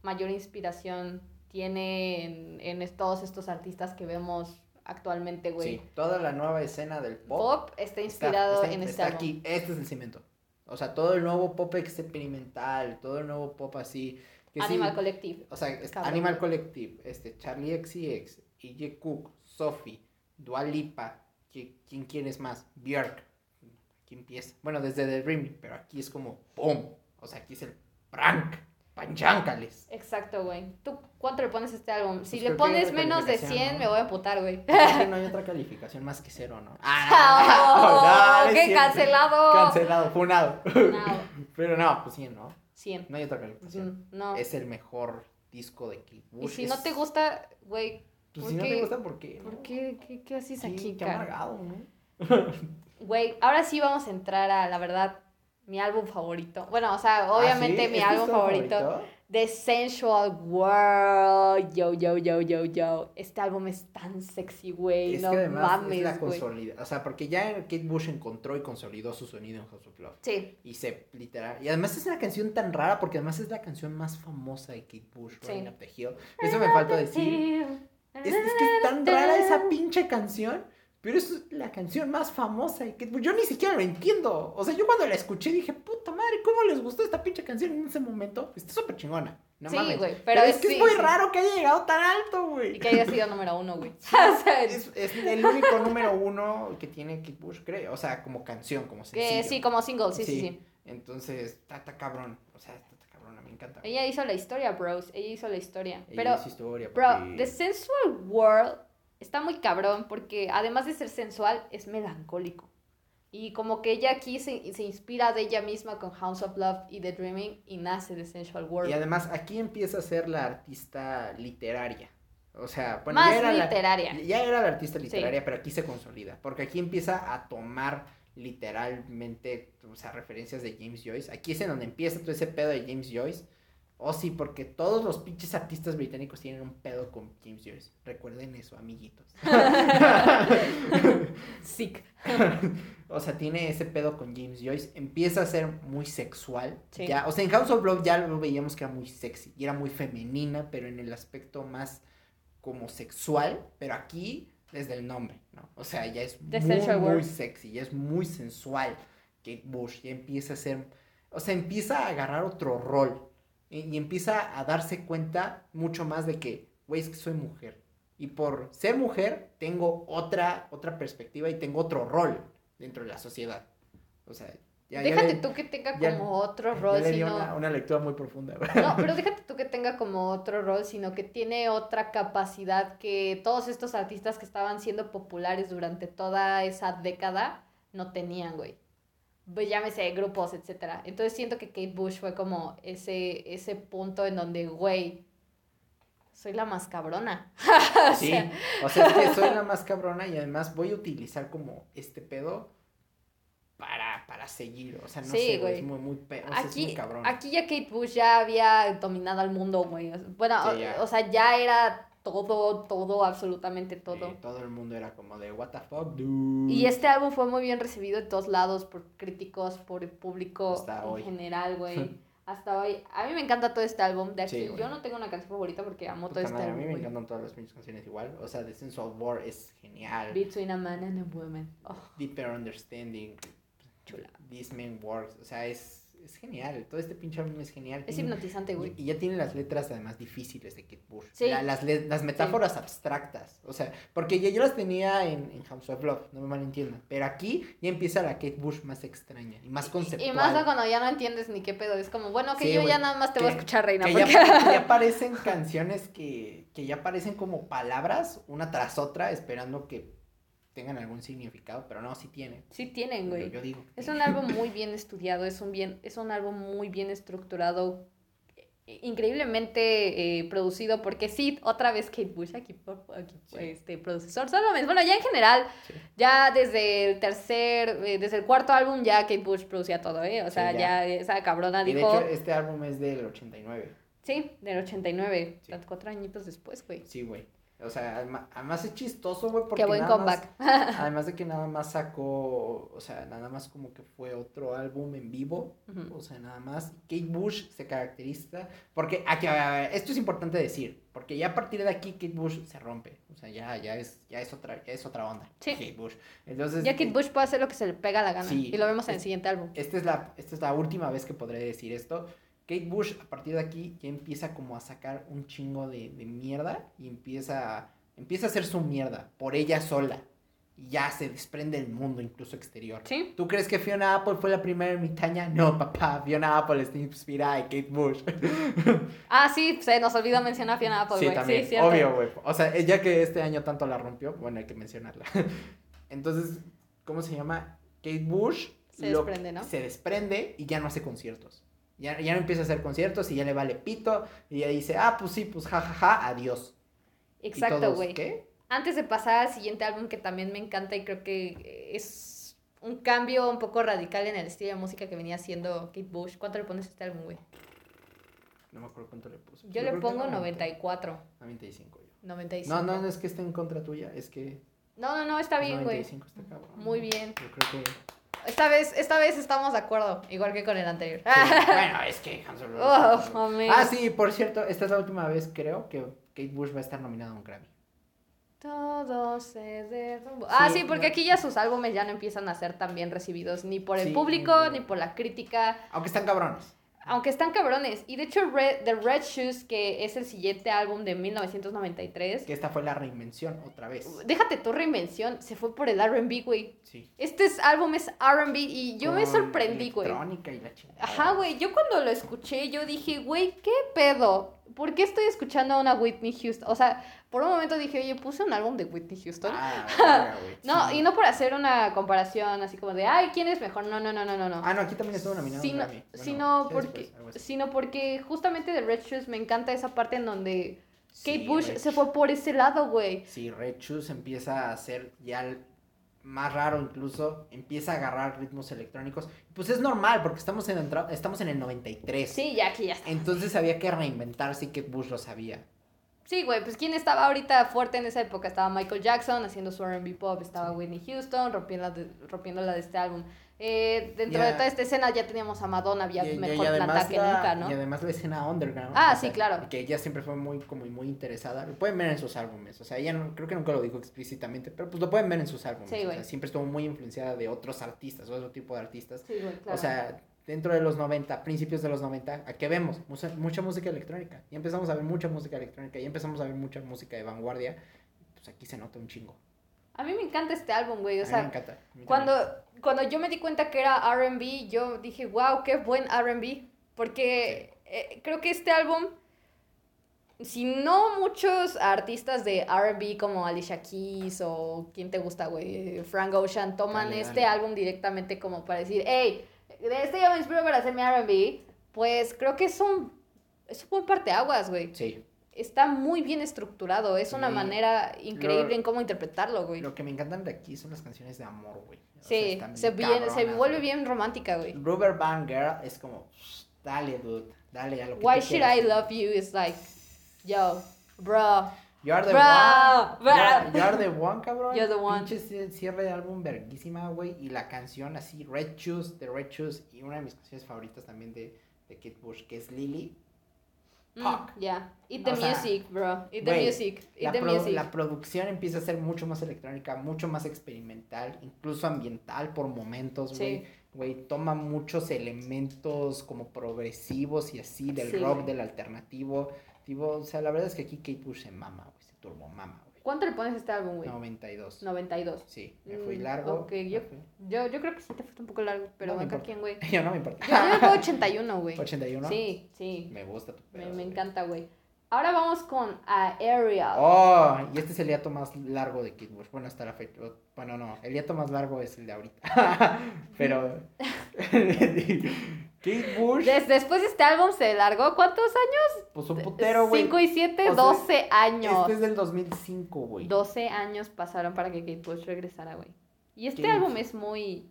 mayor inspiración tiene en, todos estos artistas que vemos actualmente, güey. Sí, toda la nueva escena del pop. Pop está inspirado está- en este está álbum. aquí, este es el cimiento. O sea, todo el nuevo pop experimental, todo el nuevo pop así. que sí- Animal Collective. O sea, es. Animal Collective, este, Charlie XCX, E.J. Cook, Sophie, Dua Lipa, ¿qui- ¿quién quieres más? Björk. Aquí empieza. Bueno, desde The Dream, pero aquí es como ¡pum! O sea, aquí es el prank. ¡Pancháncales! Exacto, güey. ¿Tú cuánto le pones a este álbum? Si Pues le pones menos de calificación, 100, ¿no? me voy a emputar, güey. No hay otra calificación más que cero, ¿no? ¡Oh! no, ¡Qué cierto. cancelado! Cancelado, funado. No, Pero no, pues 100, ¿no? 100. No hay otra calificación. Mm, No. Es el mejor disco de Y Bush. si no es- te gusta, güey, Pues ¿por si no qué? te gusta, ¿por qué? ¿por no? qué? ¿Qué, qué haces Sí, aquí, qué amargado, ¿no? Güey, ahora sí vamos a entrar a, la verdad, mi álbum favorito. Bueno, o sea, ¿Ah, obviamente sí? mi ¿Este es álbum tu favorito. The Sensual World. Yo, yo, yo, yo, yo. Este álbum es tan sexy, güey. No que además es la mames, consolida, o sea, porque ya Kate Bush encontró y consolidó su sonido en House of Love. Sí, Y se, literal, y además es una canción tan rara porque además es la canción más famosa de Kate Bush, Sí. Running Up the Hill. Eso me falta decir. Es, es que es tan rara esa pinche canción, pero es la canción más famosa Kate Bush. Yo ni siquiera lo entiendo. O sea, yo cuando la escuché dije, puta madre, ¿cómo les gustó esta pinche canción en ese momento? Está súper chingona. No Sí, güey, Pero, pero es que sí, es muy sí. raro que haya llegado tan alto, güey. Y que haya sido número uno, güey. (laughs) O sea, Es, es el único número uno que tiene Kate Bush, creo. O sea, como canción, como sencillo. que sí, como single, sí, sí, Sí. Entonces, está, está cabrón. O sea, está, está cabrón, me encanta. Ella hizo la historia, bros. Ella hizo la historia. Ella Pero, hizo historia, bro. The Sensual World está muy cabrón porque además de ser sensual, es melancólico. Y como que ella aquí se, se inspira de ella misma con House of Love y The Dreaming y nace The Sensual World. Y además, aquí empieza a ser la artista literaria. O sea, bueno, Más ya era la- literaria. ya era la artista literaria, pero aquí se consolida. Porque aquí empieza a tomar literalmente, o sea, referencias de James Joyce. Aquí es en donde empieza todo ese pedo de James Joyce. Oh, sí, porque todos los pinches artistas británicos tienen un pedo con James Joyce. Recuerden eso, amiguitos. (laughs) Sick. o sea, tiene ese pedo con James Joyce. Empieza a ser muy sexual. Sí. Ya, o sea, en House of Love ya lo veíamos que era muy sexy. Y era muy femenina, pero en el aspecto más como sexual. Pero aquí, desde el nombre, ¿no? O sea, ya es The muy, muy sexy. Ya es muy sensual. Kate Bush ya empieza a ser. O sea, empieza a agarrar otro rol. Y, y empieza a darse cuenta mucho más de que, güey, es que soy mujer. Y por ser mujer, tengo otra, otra perspectiva y tengo otro rol dentro de la sociedad. O sea, ya, ya déjate le- tú que tenga ya- como otro ya rol, le sino... una, una lectura muy profunda. No, pero (laughs) déjate tú que tenga como otro rol, sino que tiene otra capacidad que todos estos artistas que estaban siendo populares durante toda esa década no tenían, güey. Pues llámese grupos, etcétera. Entonces siento que Kate Bush fue como ese, ese punto en donde, güey, soy la más cabrona. (laughs) O Sí, sea, o sea, es que soy (laughs) la más cabrona y además voy a utilizar como este pedo para, para seguir. O sea, no Sí, sé, güey, es muy, muy, pe- o sea, es Aquí, muy cabrón. aquí ya Kate Bush ya había dominado al mundo, güey. Bueno, Sí, ya. o, o sea, ya era todo, todo, absolutamente todo. Sí, todo el mundo era como de, what the fuck, dude. Y este álbum fue muy bien recibido de todos lados, por críticos, por el público Hasta en hoy. general, güey. (laughs) Hasta hoy. A mí me encanta todo este álbum. De Sí, aquí, yo no tengo una canción favorita porque amo todo Puta este madre, a álbum. mí me güey. encantan todas las pinches canciones igual. O sea, The Sense of War es genial. Between a Man and a Woman. Oh, Deeper Understanding. chula. This Man Works. O sea, es, es genial. Todo este pinche álbum es genial. Es Tiene- hipnotizante, güey. Y, y ya tiene las letras además difíciles de Kate Bush. Sí. La- las, las metáforas abstractas. O sea, porque ya yo las tenía en, en House of Love, no me malentiendan. Pero aquí ya empieza la Kate Bush más extraña y más conceptual. Y más cuando ya no entiendes ni qué pedo. Es como, bueno, que Sí, yo güey. ya nada más te voy a escuchar, reina. Que porque- ya, que ya (laughs) parecen canciones que, que ya parecen como palabras una tras otra, esperando que tengan algún significado, pero no, sí tienen. Sí tienen, güey. yo digo. Es un álbum muy bien estudiado, es un, bien, es un álbum muy bien estructurado, increíblemente eh, producido, porque sí, otra vez Kate Bush aquí, aquí Sí. este, productor, solamente, bueno, ya en general, Sí. ya desde el tercer, eh, desde el cuarto álbum ya Kate Bush producía todo, ¿eh? O Sí, sea, ya. ya. esa cabrona Y de hecho, este álbum es del 89. sí, del 89, Sí. cuatro añitos después, güey. Sí, güey. O sea, además es chistoso, güey, porque Qué buen nada más- comeback. (laughs) Además de que nada más sacó, o sea, nada más como que fue otro álbum en vivo, o sea, nada más. Kate Bush se caracteriza, porque, aquí, a ver, a ver, esto es importante decir, porque ya a partir de aquí Kate Bush se rompe, o sea, ya, ya es, ya es otra, ya es otra onda. Sí. Kate Bush. Entonces, Ya Kate Bush puede hacer lo que se le pega la gana, Sí. y lo vemos en el siguiente álbum. esta es la, esta es la última vez que podré decir esto. Kate Bush a partir de aquí ya empieza como a sacar un chingo de, de mierda y empieza, a- empieza a hacer su mierda por ella sola. Y ya se desprende del mundo incluso exterior. Sí, ¿Tú crees que Fiona Apple fue la primera ermitaña? No, papá, Fiona Apple está inspirada en Kate Bush. (laughs) Ah, sí, se nos olvidó mencionar a Fiona Apple, sí, también, sí, obvio, güey. O sea, ya que este año tanto la rompió, bueno, hay que mencionarla. (laughs) Entonces, ¿cómo se llama? Kate Bush Se desprende, ¿no? Se desprende y ya no hace conciertos. Ya, ya no empieza a hacer conciertos y ya le vale pito. Y ya dice, ah, pues sí, pues jajaja, adiós. Y Exacto, todos, güey. ¿Qué? Antes de pasar al siguiente álbum que también me encanta y creo que es un cambio un poco radical en el estilo de música que venía haciendo Kate Bush. ¿Cuánto le pones a este álbum, güey? No me acuerdo cuánto le puse. Yo le creo que pongo era 94, 95 yo. 95. No, no, no es que esté en contra tuya, es que... No, no, no, está bien, güey. 95 está cabrón. Muy bien. Yo creo que... Esta vez, esta vez estamos de acuerdo, igual que con el anterior. Sí, (laughs) bueno, es que Hans Zimmer- Oh. Ah, sí, por cierto, esta es la última vez, creo, que Kate Bush va a estar nominada a un Grammy. Todo se derrumbó. Ah, Sí, sí, porque no. aquí ya sus álbumes ya no empiezan a ser tan bien recibidos ni por el Sí, público, ni por la crítica. Aunque están cabrones. Aunque están cabrones. Y de hecho, Red, The Red Shoes, que es el siguiente álbum de 1993, Que esta fue la reinvención otra vez. déjate tu reinvención, se fue por el RB, güey. Sí. Este es- álbum es RB y yo me sorprendí, güey. Electrónica y la chingada. Ajá, güey. Yo cuando lo escuché, yo dije, güey, ¿qué pedo? ¿Por qué estoy escuchando a una Whitney Houston? O sea, por un momento dije, oye, puse un álbum de Whitney Houston. Ah. (laughs) No, Sí. y no por hacer una comparación así como de, ay, ¿quién es mejor? No, no, no, no, no. Ah, no, aquí también estuvo nominado Sino. Bueno, sino, porque, así. sino porque justamente de Red Shoes me encanta esa parte en donde Kate Sí, Bush Red se fue por ese lado, güey. Sí, Red Shoes empieza a ser ya el- más raro incluso, empieza a agarrar ritmos electrónicos. Pues es normal porque estamos en, entra- estamos en el 93. Sí, ya aquí ya está. Entonces había que reinventarse y Kate Bush lo sabía. Sí, güey, pues ¿quién estaba ahorita fuerte en esa época? Estaba Michael Jackson haciendo su R&B pop, estaba Whitney Houston rompiendo, de, rompiendo la de este álbum. Eh, dentro de toda esta escena ya teníamos a Madonna Y- y- mejor y plantada que nunca, ¿no? Y además la escena underground. Ah, sí, sea, claro. Que ella siempre fue muy, como muy interesada. Lo pueden ver en sus álbumes. O sea, ella no, creo que nunca lo dijo explícitamente, pero pues lo pueden ver en sus álbumes. Sí, o sea, siempre estuvo muy influenciada de otros artistas, otro tipo de artistas. Sí, güey, claro. O sea, dentro de los 90, principios de los 90, ¿a qué vemos? Mucha, mucha música electrónica. Y empezamos a ver mucha música electrónica. Y empezamos a ver mucha música de vanguardia. Pues aquí se nota un chingo. a mí me encanta este álbum, güey, o a mí sea, me encanta. mí Cuando, también. cuando yo me di cuenta que era RB, yo dije, wow, qué buen RB. Porque eh, creo que este álbum, si no muchos artistas de RB como Alicia Keys o quién te gusta, güey, Frank Ocean, toman Dale, este dale. álbum directamente como para decir, hey, de este yo me inspiro para hacer mi RB, pues creo que es un, es un buen parteaguas, güey. Sí. Está muy bien estructurado, es una Sí. manera increíble Lo- en cómo interpretarlo, güey. Lo que me encantan de aquí son las canciones de amor, güey. O sea, Sí, están se, bien se vuelve güey. bien romántica, güey. Rubber Band Girl es como, dale, dude, dale a lo que Why should quieras. I love you is like, yo, bro. You are the Bro, one. bro. You are, you are the one, cabrón. You're the one. Pinche ci- cierre de álbum verguísima, güey. Y la canción así, Red Shoes, de Red Shoes. Y una de mis canciones favoritas también de, de Kate Bush, que es Lily. Mm, Fuck. yeah. Eat the O sea, music, bro. Eat the güey, music. Eat La, the music. la producción empieza a ser mucho más electrónica, mucho más experimental, incluso ambiental por momentos, güey. Sí. Güey, toma muchos elementos como progresivos y así del Sí, rock, del alternativo. Tipo, o sea, la verdad es que aquí Kate Bush se mama, güey, se turbo mama, güey. ¿Cuánto le pones a este álbum, güey? 92. 92. Sí, me fui Mm, largo. ok, yo- fui- Yo, yo creo que sí te fuiste un poco largo, pero No acá importa. quién, güey. (laughs) Yo no me importa. Yo, yo le pongo 81, güey. 81. Sí, sí. Me gusta tu Me, pedo, me encanta, güey. Ahora vamos con Aerial. Oh, y este es el hiato más largo de Kate Bush. Bueno, hasta la fecha. Bueno, no, el hiato más largo es el de ahorita. (laughs) Pero. (laughs) Kate Bush, Des- después de este álbum se largó, ¿cuántos años? pues un putero, güey. 5 y 7, O sea, 12 años. Este es del 2005, güey. 12 años pasaron para que Kate Bush regresara, güey. Y este Kate. álbum es muy,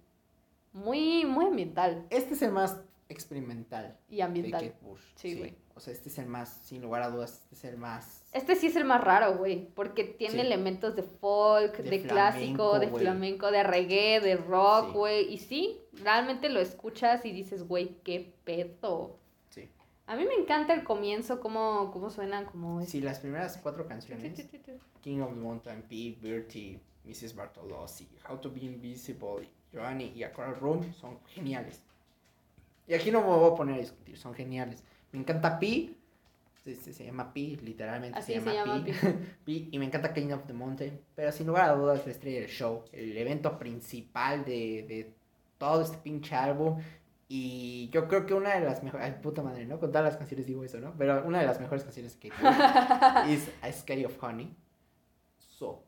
muy, muy ambiental Este es el más experimental y de ambiental. Kate Bush. Sí, güey. O sea, este es el más, sin lugar a dudas, este es el más. Este sí es el más raro, güey, porque tiene Sí. elementos de folk, De de, clásico, de flamenco, de reggae, de rock, Sí. güey. Y sí, realmente lo escuchas y dices, güey, qué pedo. Sí. A mí me encanta el comienzo, cómo, cómo suenan, como... Sí, las primeras cuatro canciones. King of the Mountain, P, Bertie, Mrs. Bartolozzi, How to Be Invisible, Joanny y A Coral Room son geniales. Y aquí no me voy a poner a discutir, son geniales. Me encanta P, se, se- se llama P, literalmente Así se se llama, llama P. (laughs) P, Y me encanta King of the Mountain, pero sin lugar a dudas la estrella del show, el evento principal de, de todo este pinche álbum. Y yo creo que una de las mejores, ay puta madre, ¿no? Con todas las canciones digo eso, ¿no? Pero una de las mejores canciones que es (laughs) A Sky of Honey. So,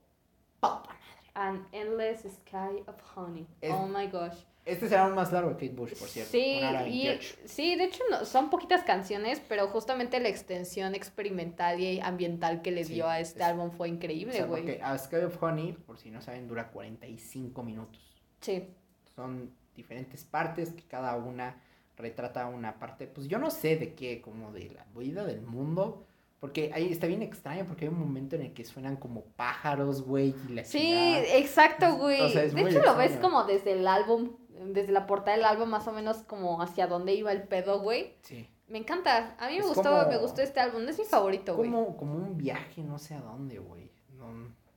papa. An Endless Sky of Honey. Es- Oh my gosh. Este será un más largo que Kate Bush, por cierto. Sí, y, 28. sí, de hecho no, son poquitas canciones, pero justamente la extensión experimental y ambiental que le Sí, dio a este es- álbum fue increíble, güey. A Sky of Honey, por si no saben, dura 45 minutos. Sí, Son diferentes partes que cada una retrata una parte, pues yo no sé de qué, como de la vida del mundo. Porque ahí está bien extraño, porque hay un momento en el que suenan como pájaros, güey, y la sí, exacto, güey. O sea, es de hecho lo ves como desde el álbum, desde la portada del álbum, más o menos como hacia dónde iba el pedo, güey. Sí. Me encanta, a mí me Es gustó, como- me gustó este álbum, es mi favorito, güey. Como, como un viaje, no sé a dónde, güey. No,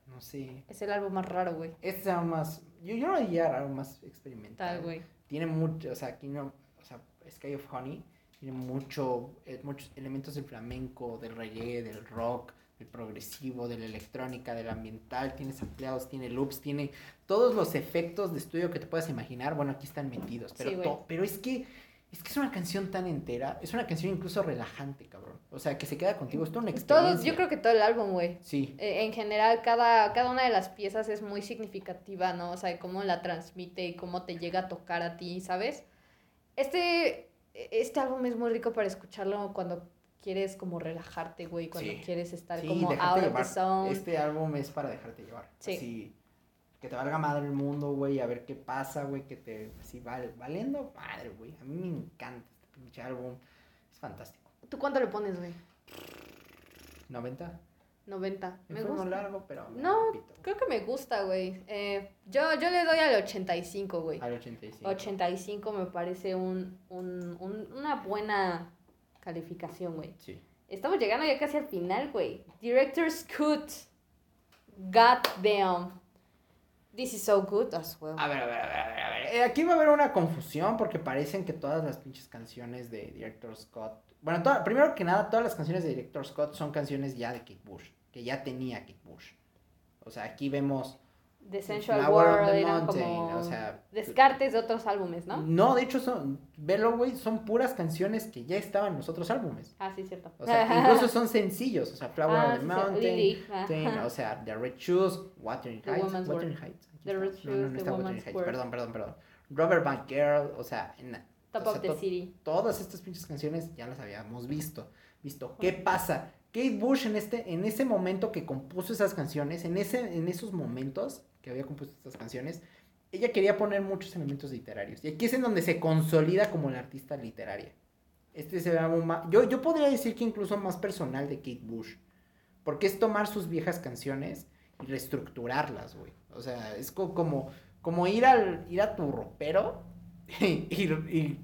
no sé. Es el álbum más raro, güey. Este es algo más, yo, yo lo diría algo más experimental. Tal, güey. tiene mucho, o sea, aquí no, o sea, Sky of Honey tiene mucho, eh, muchos elementos del flamenco, del reggae, del rock, del progresivo, de la electrónica, del ambiental, tiene sampleados, tiene loops, tiene todos los efectos de estudio que te puedas imaginar, bueno, aquí están metidos, pero, Sí, güey. to- pero es que es que es una canción tan entera, es una canción incluso relajante, cabrón. O sea, que se queda contigo, es toda una experiencia. Todo, yo creo que todo el álbum, güey. Sí, Eh, En general, cada, cada una de las piezas es muy significativa, ¿no? O sea, cómo la transmite y cómo te llega a tocar a ti, ¿sabes? Este, este álbum es muy rico para escucharlo cuando quieres como relajarte, güey, cuando Sí. quieres estar Sí, como out of the zone. Este álbum es para dejarte llevar. Sí. Así, que te valga madre el mundo, güey, a ver qué pasa, güey, que te, así, val, valiendo madre, güey. A mí me encanta este pinche álbum. Es fantástico. ¿Tú cuánto le pones, güey? 90. 90. Me gusta. largo, pero No, repito. Creo que me gusta, güey. Eh, yo, yo le doy al 85, güey. Al 85. 85 me parece un, un, un- una buena calificación, güey. Sí. Estamos llegando ya casi al final, güey. Director's Cut. God damn. This is so good as well. A ver, a ver, a ver, a ver, a ver. Eh, aquí va a haber una confusión porque parecen que todas las pinches canciones de Director Scott. Bueno, toda- primero que nada, todas las canciones de Director Scott son canciones ya de Kate Bush, que ya tenía Kate Bush. O sea, aquí vemos The Sensual Flower World the eran Mountain, como o sea, descartes de otros álbumes, ¿no? No, de hecho son, velo, güey, son puras canciones que ya estaban en los otros álbumes. Ah, sí, cierto. O sea, incluso son sencillos, o sea, Flower Ah, on the. Mountain, o sea, The Red Shoes, Wuthering The Heights, World. Heights. The está. Red No, no, Shoes, no The está Woman's Heights, World. perdón, perdón, perdón. Robert Van Girl, o sea, en, Top o sea, of the to- City. todas estas pinches canciones ya las habíamos visto. Visto. ¿Qué pasa? Kate Bush en este, en ese momento que compuso esas canciones, en ese, en esos momentos que había compuesto estas canciones, ella quería poner muchos elementos literarios. Y aquí es en donde se consolida como la artista literaria. Este álbum más, yo, yo podría decir que incluso más personal de Kate Bush. Porque es tomar sus viejas canciones y reestructurarlas, güey. O sea, es co- como, como ir al, ir a tu ropero (laughs) y,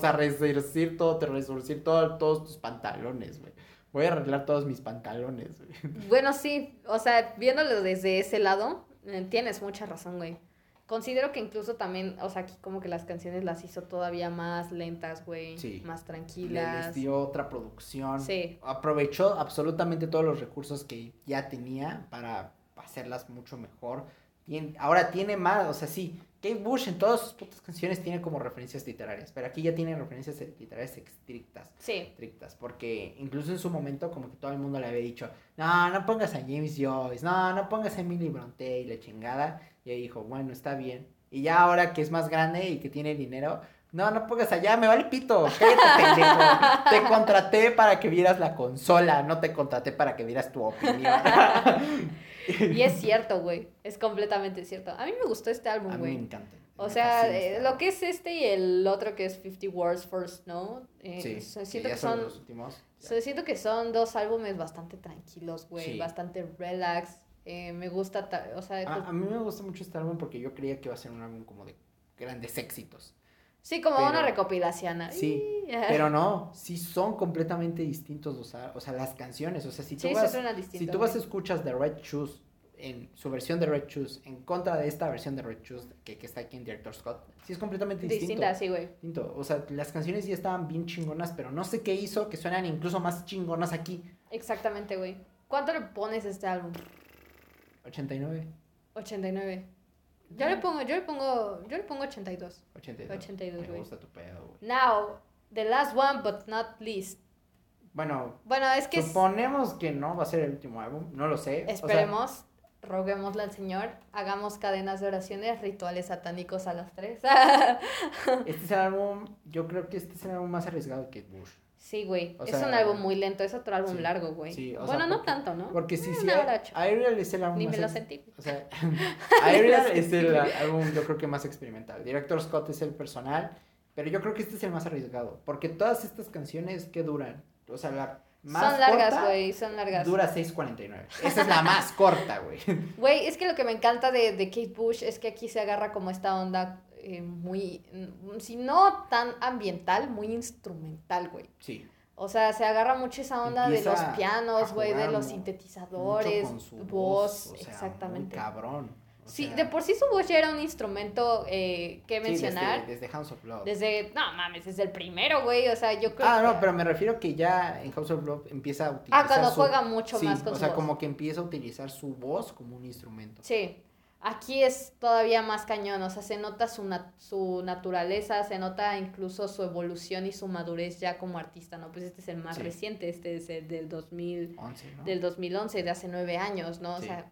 sea, resarcir todo, te resarcir todo, todos tus pantalones, güey. Voy a arreglar todos mis pantalones, güey. (laughs) Bueno, sí, o sea, viéndolo desde ese lado, eh, tienes mucha razón, güey. Considero que incluso también, o sea, aquí como que las canciones las hizo todavía más lentas, güey. Sí. Más tranquilas. Les dio otra producción. Sí. Aprovechó absolutamente todos los recursos que ya tenía para hacerlas mucho mejor. Tien- ahora tiene más, o sea, sí, Kate Bush en todas sus putas canciones tiene como referencias literarias, pero aquí ya tiene referencias literarias estrictas. Sí. estrictas, porque incluso en su momento como que todo el mundo le había dicho, no, no pongas a James Joyce, no, no pongas a Emily Bronte y la chingada, y ella dijo, bueno, está bien, y ya ahora que es más grande y que tiene dinero, no, no pongas allá, me vale pito, cállate pendejo, te contraté para que vieras la consola, no te contraté para que vieras tu opinión. (laughs) (laughs) Y es cierto, güey. Es completamente cierto. A mí me gustó este A álbum, mí me güey. encanta. O sea, eh, este lo que es este y el otro que es 50 Words for Snow. eh, Sí, se- que siento que son los últimos. siento que son dos álbumes bastante tranquilos, güey. Sí. Bastante relax. Eh, me gusta, ta- o sea, A, pues, a mí me gusta mucho este álbum porque yo creía que iba a ser un álbum como de grandes éxitos. Sí, como pero- una recopilación. Sí, Pero no, sí son completamente distintos, o sea, o sea las canciones, o sea, si tú Sí, vas, distinto. si tú vas escuchas The Red Shoes en su versión de Red Shoes en contra de esta versión de Red Shoes que, que está aquí en Director Scott, sí es completamente distinto. Distinta, sí, güey. distinto. O sea, las canciones ya estaban bien chingonas, pero no sé qué hizo que suenan incluso más chingonas aquí. Exactamente, güey. ¿Cuánto le pones a este álbum? 89, 89. Yo le pongo, yo le pongo, yo le pongo 82. 82. 82, Me güey. gusta tu pedo, güey. Now, the last one but not least. Bueno, Bueno, es que es- suponemos que no va a ser el último álbum, no lo sé. o sea, esperemos, roguémosle al Señor, hagamos cadenas de oraciones, rituales satánicos a las 3. (laughs) este es el álbum, yo creo que este es el álbum más arriesgado que Kate Bush. Sí, güey. O Es sea, un álbum muy lento, es otro álbum sí, largo, güey. sí, bueno, sea, no porque- tanto, ¿no? Porque sí, Eh, sí. Ariel es el álbum Ni más me lo sentí. O sea, (laughs) Ariel es el álbum yo creo que más experimental. Director Scott es el personal, pero yo creo que este es el más arriesgado, porque todas estas canciones que duran, o sea, la más son largas, güey, son largas. dura 6.49. Esa es la más corta, güey. (laughs) Güey, es que lo que me encanta de, de Kate Bush es que aquí se agarra como esta onda eh, muy, mm, si no tan ambiental, muy instrumental, güey. Sí. O sea, se agarra mucho esa onda Empieza de los pianos, güey, de los sintetizadores, voz, o sea, exactamente. Muy cabrón. o Sí, sea, de por sí su voz ya era un instrumento eh, que sí, mencionar. desde, desde House of Love. desde, no mames, desde el primero, güey. O sea, yo creo Ah, que. no, pero me refiero que ya en House of Love empieza a utilizar Ah, cuando su- juega mucho sí, más con o su sea, voz. como que empieza a utilizar su voz como un instrumento. Sí. Aquí es todavía más cañón, o sea, se nota su, nat- su naturaleza, se nota incluso su evolución y su madurez ya como artista, ¿no? Pues este es el más Sí. reciente, este es el del 2000, 11, ¿no? del 2011, de hace nueve años, ¿no? O sea,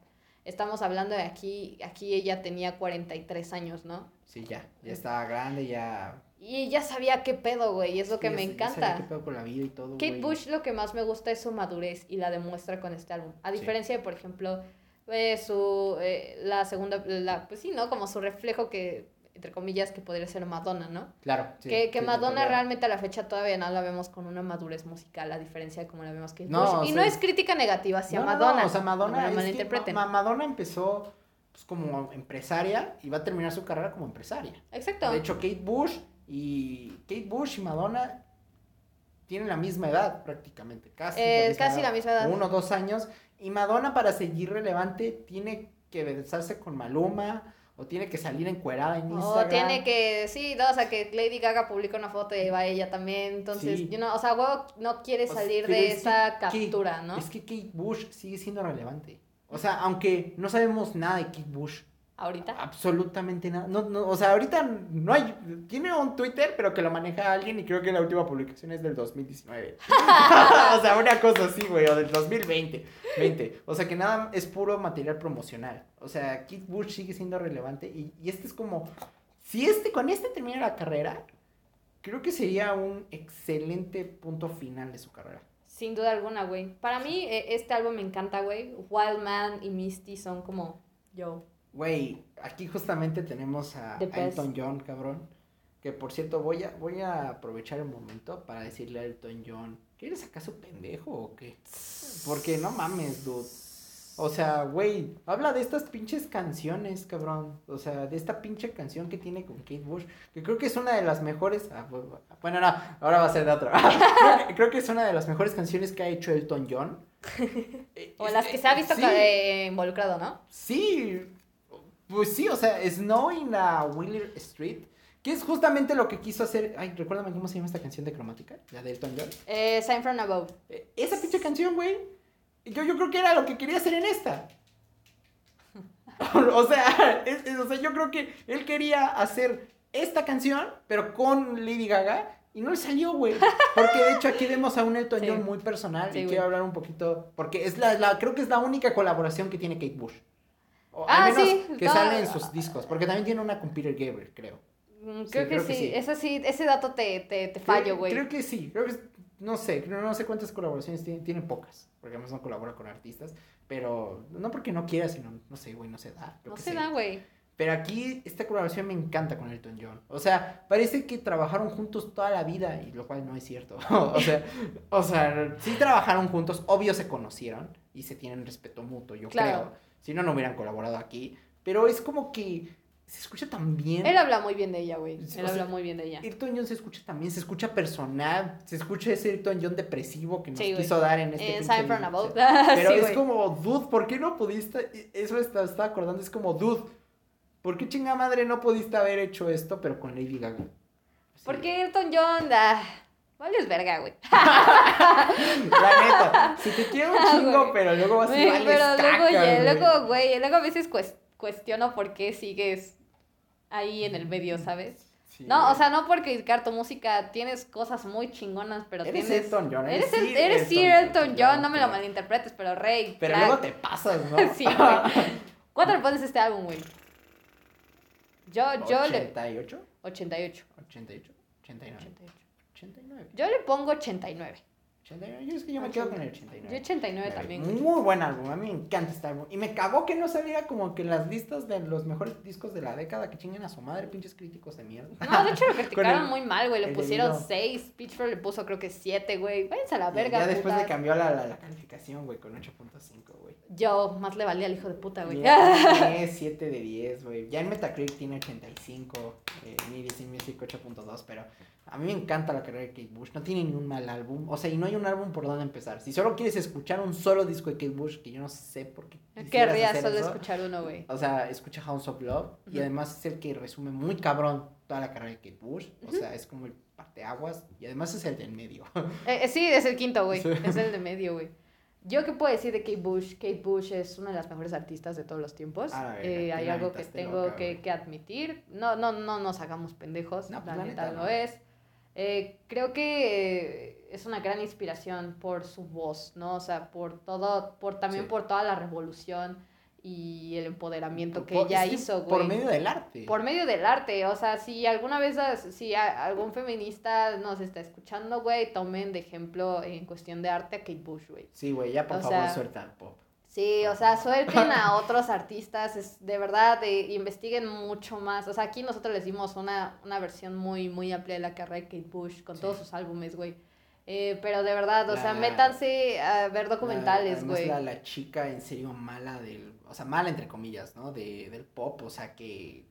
estamos hablando de aquí, aquí ella tenía 43 años, ¿no? Sí, ya, ya estaba grande, ya... Y ella sabía qué pedo, güey, y es lo que me ya- ya sabía encanta. qué pedo con la vida y todo, Kate güey. Bush lo que más me gusta es su madurez y la demuestra con este álbum. A diferencia de, por ejemplo, eh, su, eh, la segunda, la, pues sí, ¿no? Como su reflejo que, entre comillas, que podría ser Madonna, ¿no? Claro, sí, que que sí, Madonna realmente a la fecha todavía no la vemos con una madurez musical, a diferencia de como la vemos Kate No, Bush. o Y no es crítica negativa hacia No, no, no, Madonna. o sea, no Madonna, la es que Madonna empezó pues, como empresaria y va a terminar su carrera como empresaria. Exacto. De hecho, Kate Bush y Kate Bush y Madonna tienen la misma edad prácticamente, casi. Eh, casi la misma edad. Uno o dos años. Y Madonna para seguir relevante tiene que besarse con Maluma o tiene que salir encuerada en O Instagram. tiene que, sí, no, o sea, que Lady Gaga publica una foto y ahí va ella también. Entonces, Sí. you know, o sea, huevo no quiere salir de que esa captura, ¿no? Es que Kate Bush sigue siendo relevante. O sea, aunque no sabemos nada de Kate Bush, Ahorita. absolutamente nada. No, no, o sea, ahorita no hay. Tiene un Twitter, pero que lo maneja alguien y creo que la última publicación es del 2019. (laughs) (laughs) o sea, una cosa así, güey, o del 2020. 20. O sea, que nada es puro material promocional. O sea, Kate Bush sigue siendo relevante y, y este es como. Si este, con este termina la carrera, creo que sería un excelente punto final de su carrera. Sin duda alguna, güey. Para mí, eh, este álbum me encanta, güey. Wild Man y Misty son como yo. Güey, aquí justamente tenemos a. Elton John, cabrón. Que por cierto, voy a, voy a aprovechar el momento para decirle a Elton John ¿qué eres acaso pendejo o qué? Porque no mames, dude. O sea, güey, habla de estas pinches canciones, cabrón. O sea, de esta pinche canción que tiene con Kate Bush, que creo que es una de las mejores. ah, bu- bu- bueno, no, ahora va a ser de otra. (laughs) creo, que, que es una de las mejores canciones que ha hecho Elton John. (laughs) O las que se ha visto sí, que- eh, involucrado, ¿no? Sí, pues sí, o sea, Snow in la Wheeler Street, que es justamente lo que quiso hacer. Ay, recuérdame cómo se llama esta canción de cromática, la de Elton John. Eh, Sign from Above. Eh, Esa pinche canción, güey. Yo, yo creo que era lo que quería hacer en esta. (laughs) o, sea, es- es- o sea, yo creo que él quería hacer esta canción, pero con Lady Gaga. Y no le salió, güey. Porque de hecho aquí vemos a un Elton Sí. John muy personal. Sí, y quiero hablar un poquito. Porque es la, la- creo que es la única colaboración que tiene Kate Bush. O Ah, al menos sí, que no. sale en sus discos. Porque también tiene una con Peter Gabriel, creo. Mm, Sí, Creo, que, creo que sí. sí. Sí, ese dato te, te, te fallo, güey. Creo que sí. Creo que no sé, no, no sé cuántas colaboraciones tiene, tiene pocas, porque además no colabora con artistas, pero no porque no quiera, sino, no sé, güey, no se da. No se sé. da, güey. Pero aquí esta colaboración me encanta con Elton John. O sea, parece que trabajaron juntos toda la vida, y lo cual no es cierto. (laughs) o sea, o sea, sí trabajaron juntos, obvio se conocieron y se tienen respeto mutuo, yo Claro. creo. Si no, no hubieran colaborado aquí. Pero es como que se escucha tan bien. Él habla muy bien de ella, güey. Sí, Él o sea, habla muy bien de ella. Elton John se escucha también, se escucha personal, se escucha ese Elton John depresivo que nos Sí, quiso dar en este Eh. (laughs) Pero Sí, es como, dude, ¿por qué no pudiste? Eso estaba, estaba acordando, es como, dude, ¿por qué chinga madre no pudiste haber hecho esto, pero con Lady Gaga? Así. Porque Elton John, ah, vales verga, güey. (laughs) La neta, si te quiero un Ah, chingo, güey. pero luego vas a vales pero caca, luego, ya- güey. luego, güey, luego a veces cues- cuestiono por qué sigues ahí en el medio, ¿sabes? Sí, No, güey. o sea, no por criticar tu música, tienes cosas muy chingonas, pero Eres tienes... Elton John, Eres, eres eres Elton John, Elton John, claro, no me lo malinterpretes, pero rey, Pero crack. luego te pasas, ¿no? (laughs) Sí, güey. ¿Cuánto le pones a este álbum, güey? Yo, yo le... 88, 88. 88, 89, 88. 89. Yo le pongo 89. 89. Yo es que yo me quedo con el 89. Yo 89 también. Muy buen álbum, a mí me encanta este álbum. Y me cagó que no saliera como que en las listas de los mejores discos de la década que chinguen a su madre, pinches críticos de mierda. No, de hecho lo (laughs) criticaron el- muy mal, güey. Le pusieron debido. 6. Pitchfork le puso creo que 7, güey. Váyanse a la verga, ya después putas. le cambió la, la, la calificación, güey, con 8.5, güey. Yo, más le valía al hijo de puta, güey. Ya (laughs) tiene 7 de 10, güey. Ya en Metacritic tiene 85, eh, Music 8.2, pero a mí me encanta la carrera de Kate Bush. No tiene ni un mal álbum. O sea, y no hay un álbum por donde empezar. Si solo quieres escuchar un solo disco de Kate Bush, que yo no sé por qué. Querría solo eso, escuchar uno, güey. O sea, escucha House of Love. Y Ujú. además es el que resume muy cabrón toda la carrera de Kate Bush. O sea, es como el parteaguas. Y además es el del medio. (laughs) Eh, eh, sí, es el quinto, güey. Sí. Es el de medio, güey. Yo qué puedo decir de Kate Bush. Kate Bush es una de las mejores artistas de todos los tiempos. A la verga, Eh, hay algo que tengo loca, que, que admitir. No, no, no nos hagamos pendejos. No, pues, la la neta neta, lo no. es. Eh, creo que es una gran inspiración por su voz, ¿no? O sea, por todo, por también Sí. por toda la revolución y el empoderamiento que Por- ella hizo, güey. Por medio del arte. Por medio del arte, o sea, si alguna vez, si algún feminista nos está escuchando, güey, tomen de ejemplo en cuestión de arte a Kate Bush, güey. Sí, güey, ya por O favor sea, suelta el pop. Sí, o sea, suelten a otros artistas, es de verdad, de, investiguen mucho más. O sea, aquí nosotros les dimos una, una versión muy, muy amplia de la carrera de Kate Bush con Sí. todos sus álbumes, güey. Eh, pero de verdad, o sea, La- métanse a ver La- documentales, güey. La, la chica en serio mala del, o sea, mala entre comillas, ¿no? De, del pop, o sea, que,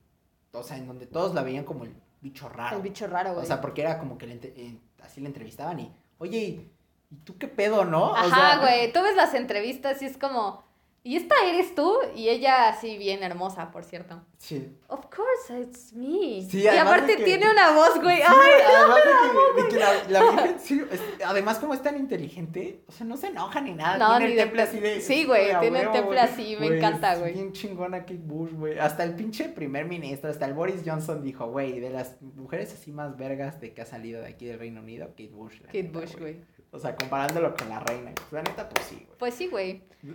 o sea, en donde todos la veían como el bicho raro. El bicho raro, güey. O sea, porque era como que le eh, así le entrevistaban y, oye, ¿y tú qué pedo, no? O Ajá, sea, güey, tú ves las entrevistas y es como, ¿y esta eres tú? Y ella así bien hermosa, por cierto. Sí. Of course, it's me. Sí, y aparte que- tiene una voz, güey. Sí, Ay, además de que, de que la, la vieja en serio, es- además como es tan inteligente, o sea, no se enoja ni nada. No, tiene ni el temple así de... Sí, güey, tiene el temple así, me encanta, es güey. bien chingona Kate Bush, güey. Hasta el pinche primer ministro, hasta el Boris Johnson dijo, güey, de las mujeres así más vergas de que ha salido de aquí del Reino Unido, Kate Bush. Kate neta, Bush, güey. O sea, comparándolo con la reina. Pues, la neta, pues sí, güey. Pues sí, güey. (laughs) no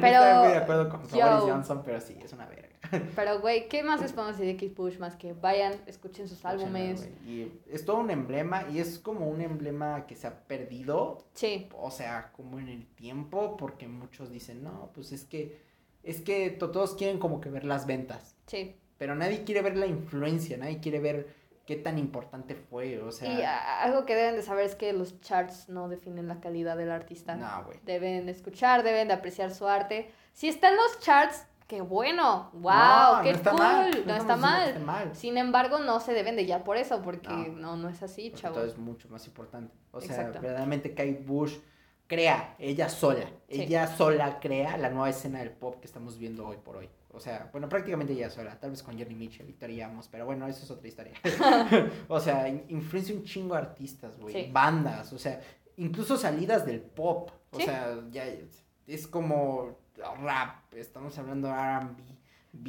Pero, estoy muy de acuerdo con Boris Johnson, pero sí, es una verga. (laughs) Pero, güey, ¿qué más les podemos decir de Kate Bush? Más que vayan, escuchen sus álbumes. Y es todo un emblema y es como un emblema que se ha perdido Sí, o sea, como en el tiempo, porque muchos dicen, no, pues es que, es que to- todos quieren como que ver las ventas, sí. pero nadie quiere ver la influencia, nadie quiere ver qué tan importante fue, o sea... Y algo que deben de saber es que los charts no definen la calidad del artista. No, güey. Deben escuchar, deben de apreciar su arte. Si está en los charts, qué bueno, wow, No, qué no está cool, mal, no, está mal. Sin embargo, no se deben de guiar por eso, porque No. no, no, es así, chavo. todo es mucho más importante. O sea, Exacto. verdaderamente Kate Bush crea, ella sola, Sí. ella sola crea la nueva escena del pop que estamos viendo hoy por hoy. O sea, bueno, prácticamente ella sola, tal vez con Johnny Mitchell y Tori Amos, pero bueno, eso es otra historia. (laughs) (laughs) o sea, in- influencia un chingo artistas, güey, Sí. bandas, o sea, incluso salidas del pop. O Sí. sea, ya es- como rap, estamos hablando de R&B,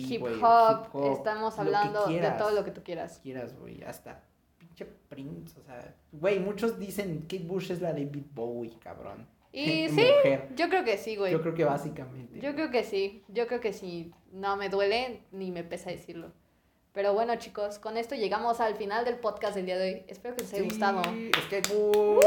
Hip hip hop, estamos hablando de todo lo que tú quieras. quieras, güey, hasta pinche Prince, o sea, güey, muchos dicen Kate Bush es la David Bowie, cabrón. (laughs) Y sí, mujer. yo creo que sí, güey. Yo creo que básicamente. Yo creo que sí, yo creo que sí. No me duele ni me pesa decirlo. Pero bueno, chicos, con esto llegamos al final del podcast del día de hoy. Espero que les haya Sí, gustado. Es que. Uh,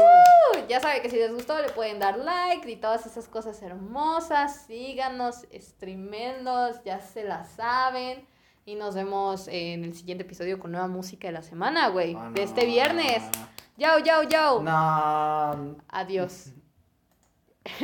Ya saben que si les gustó le pueden dar like y todas esas cosas hermosas. Síganos, streamenlos, ya se la saben. Y nos vemos en el siguiente episodio con nueva música de la semana, güey. Ah, de este viernes. Yo, yo, yo. No. Adiós.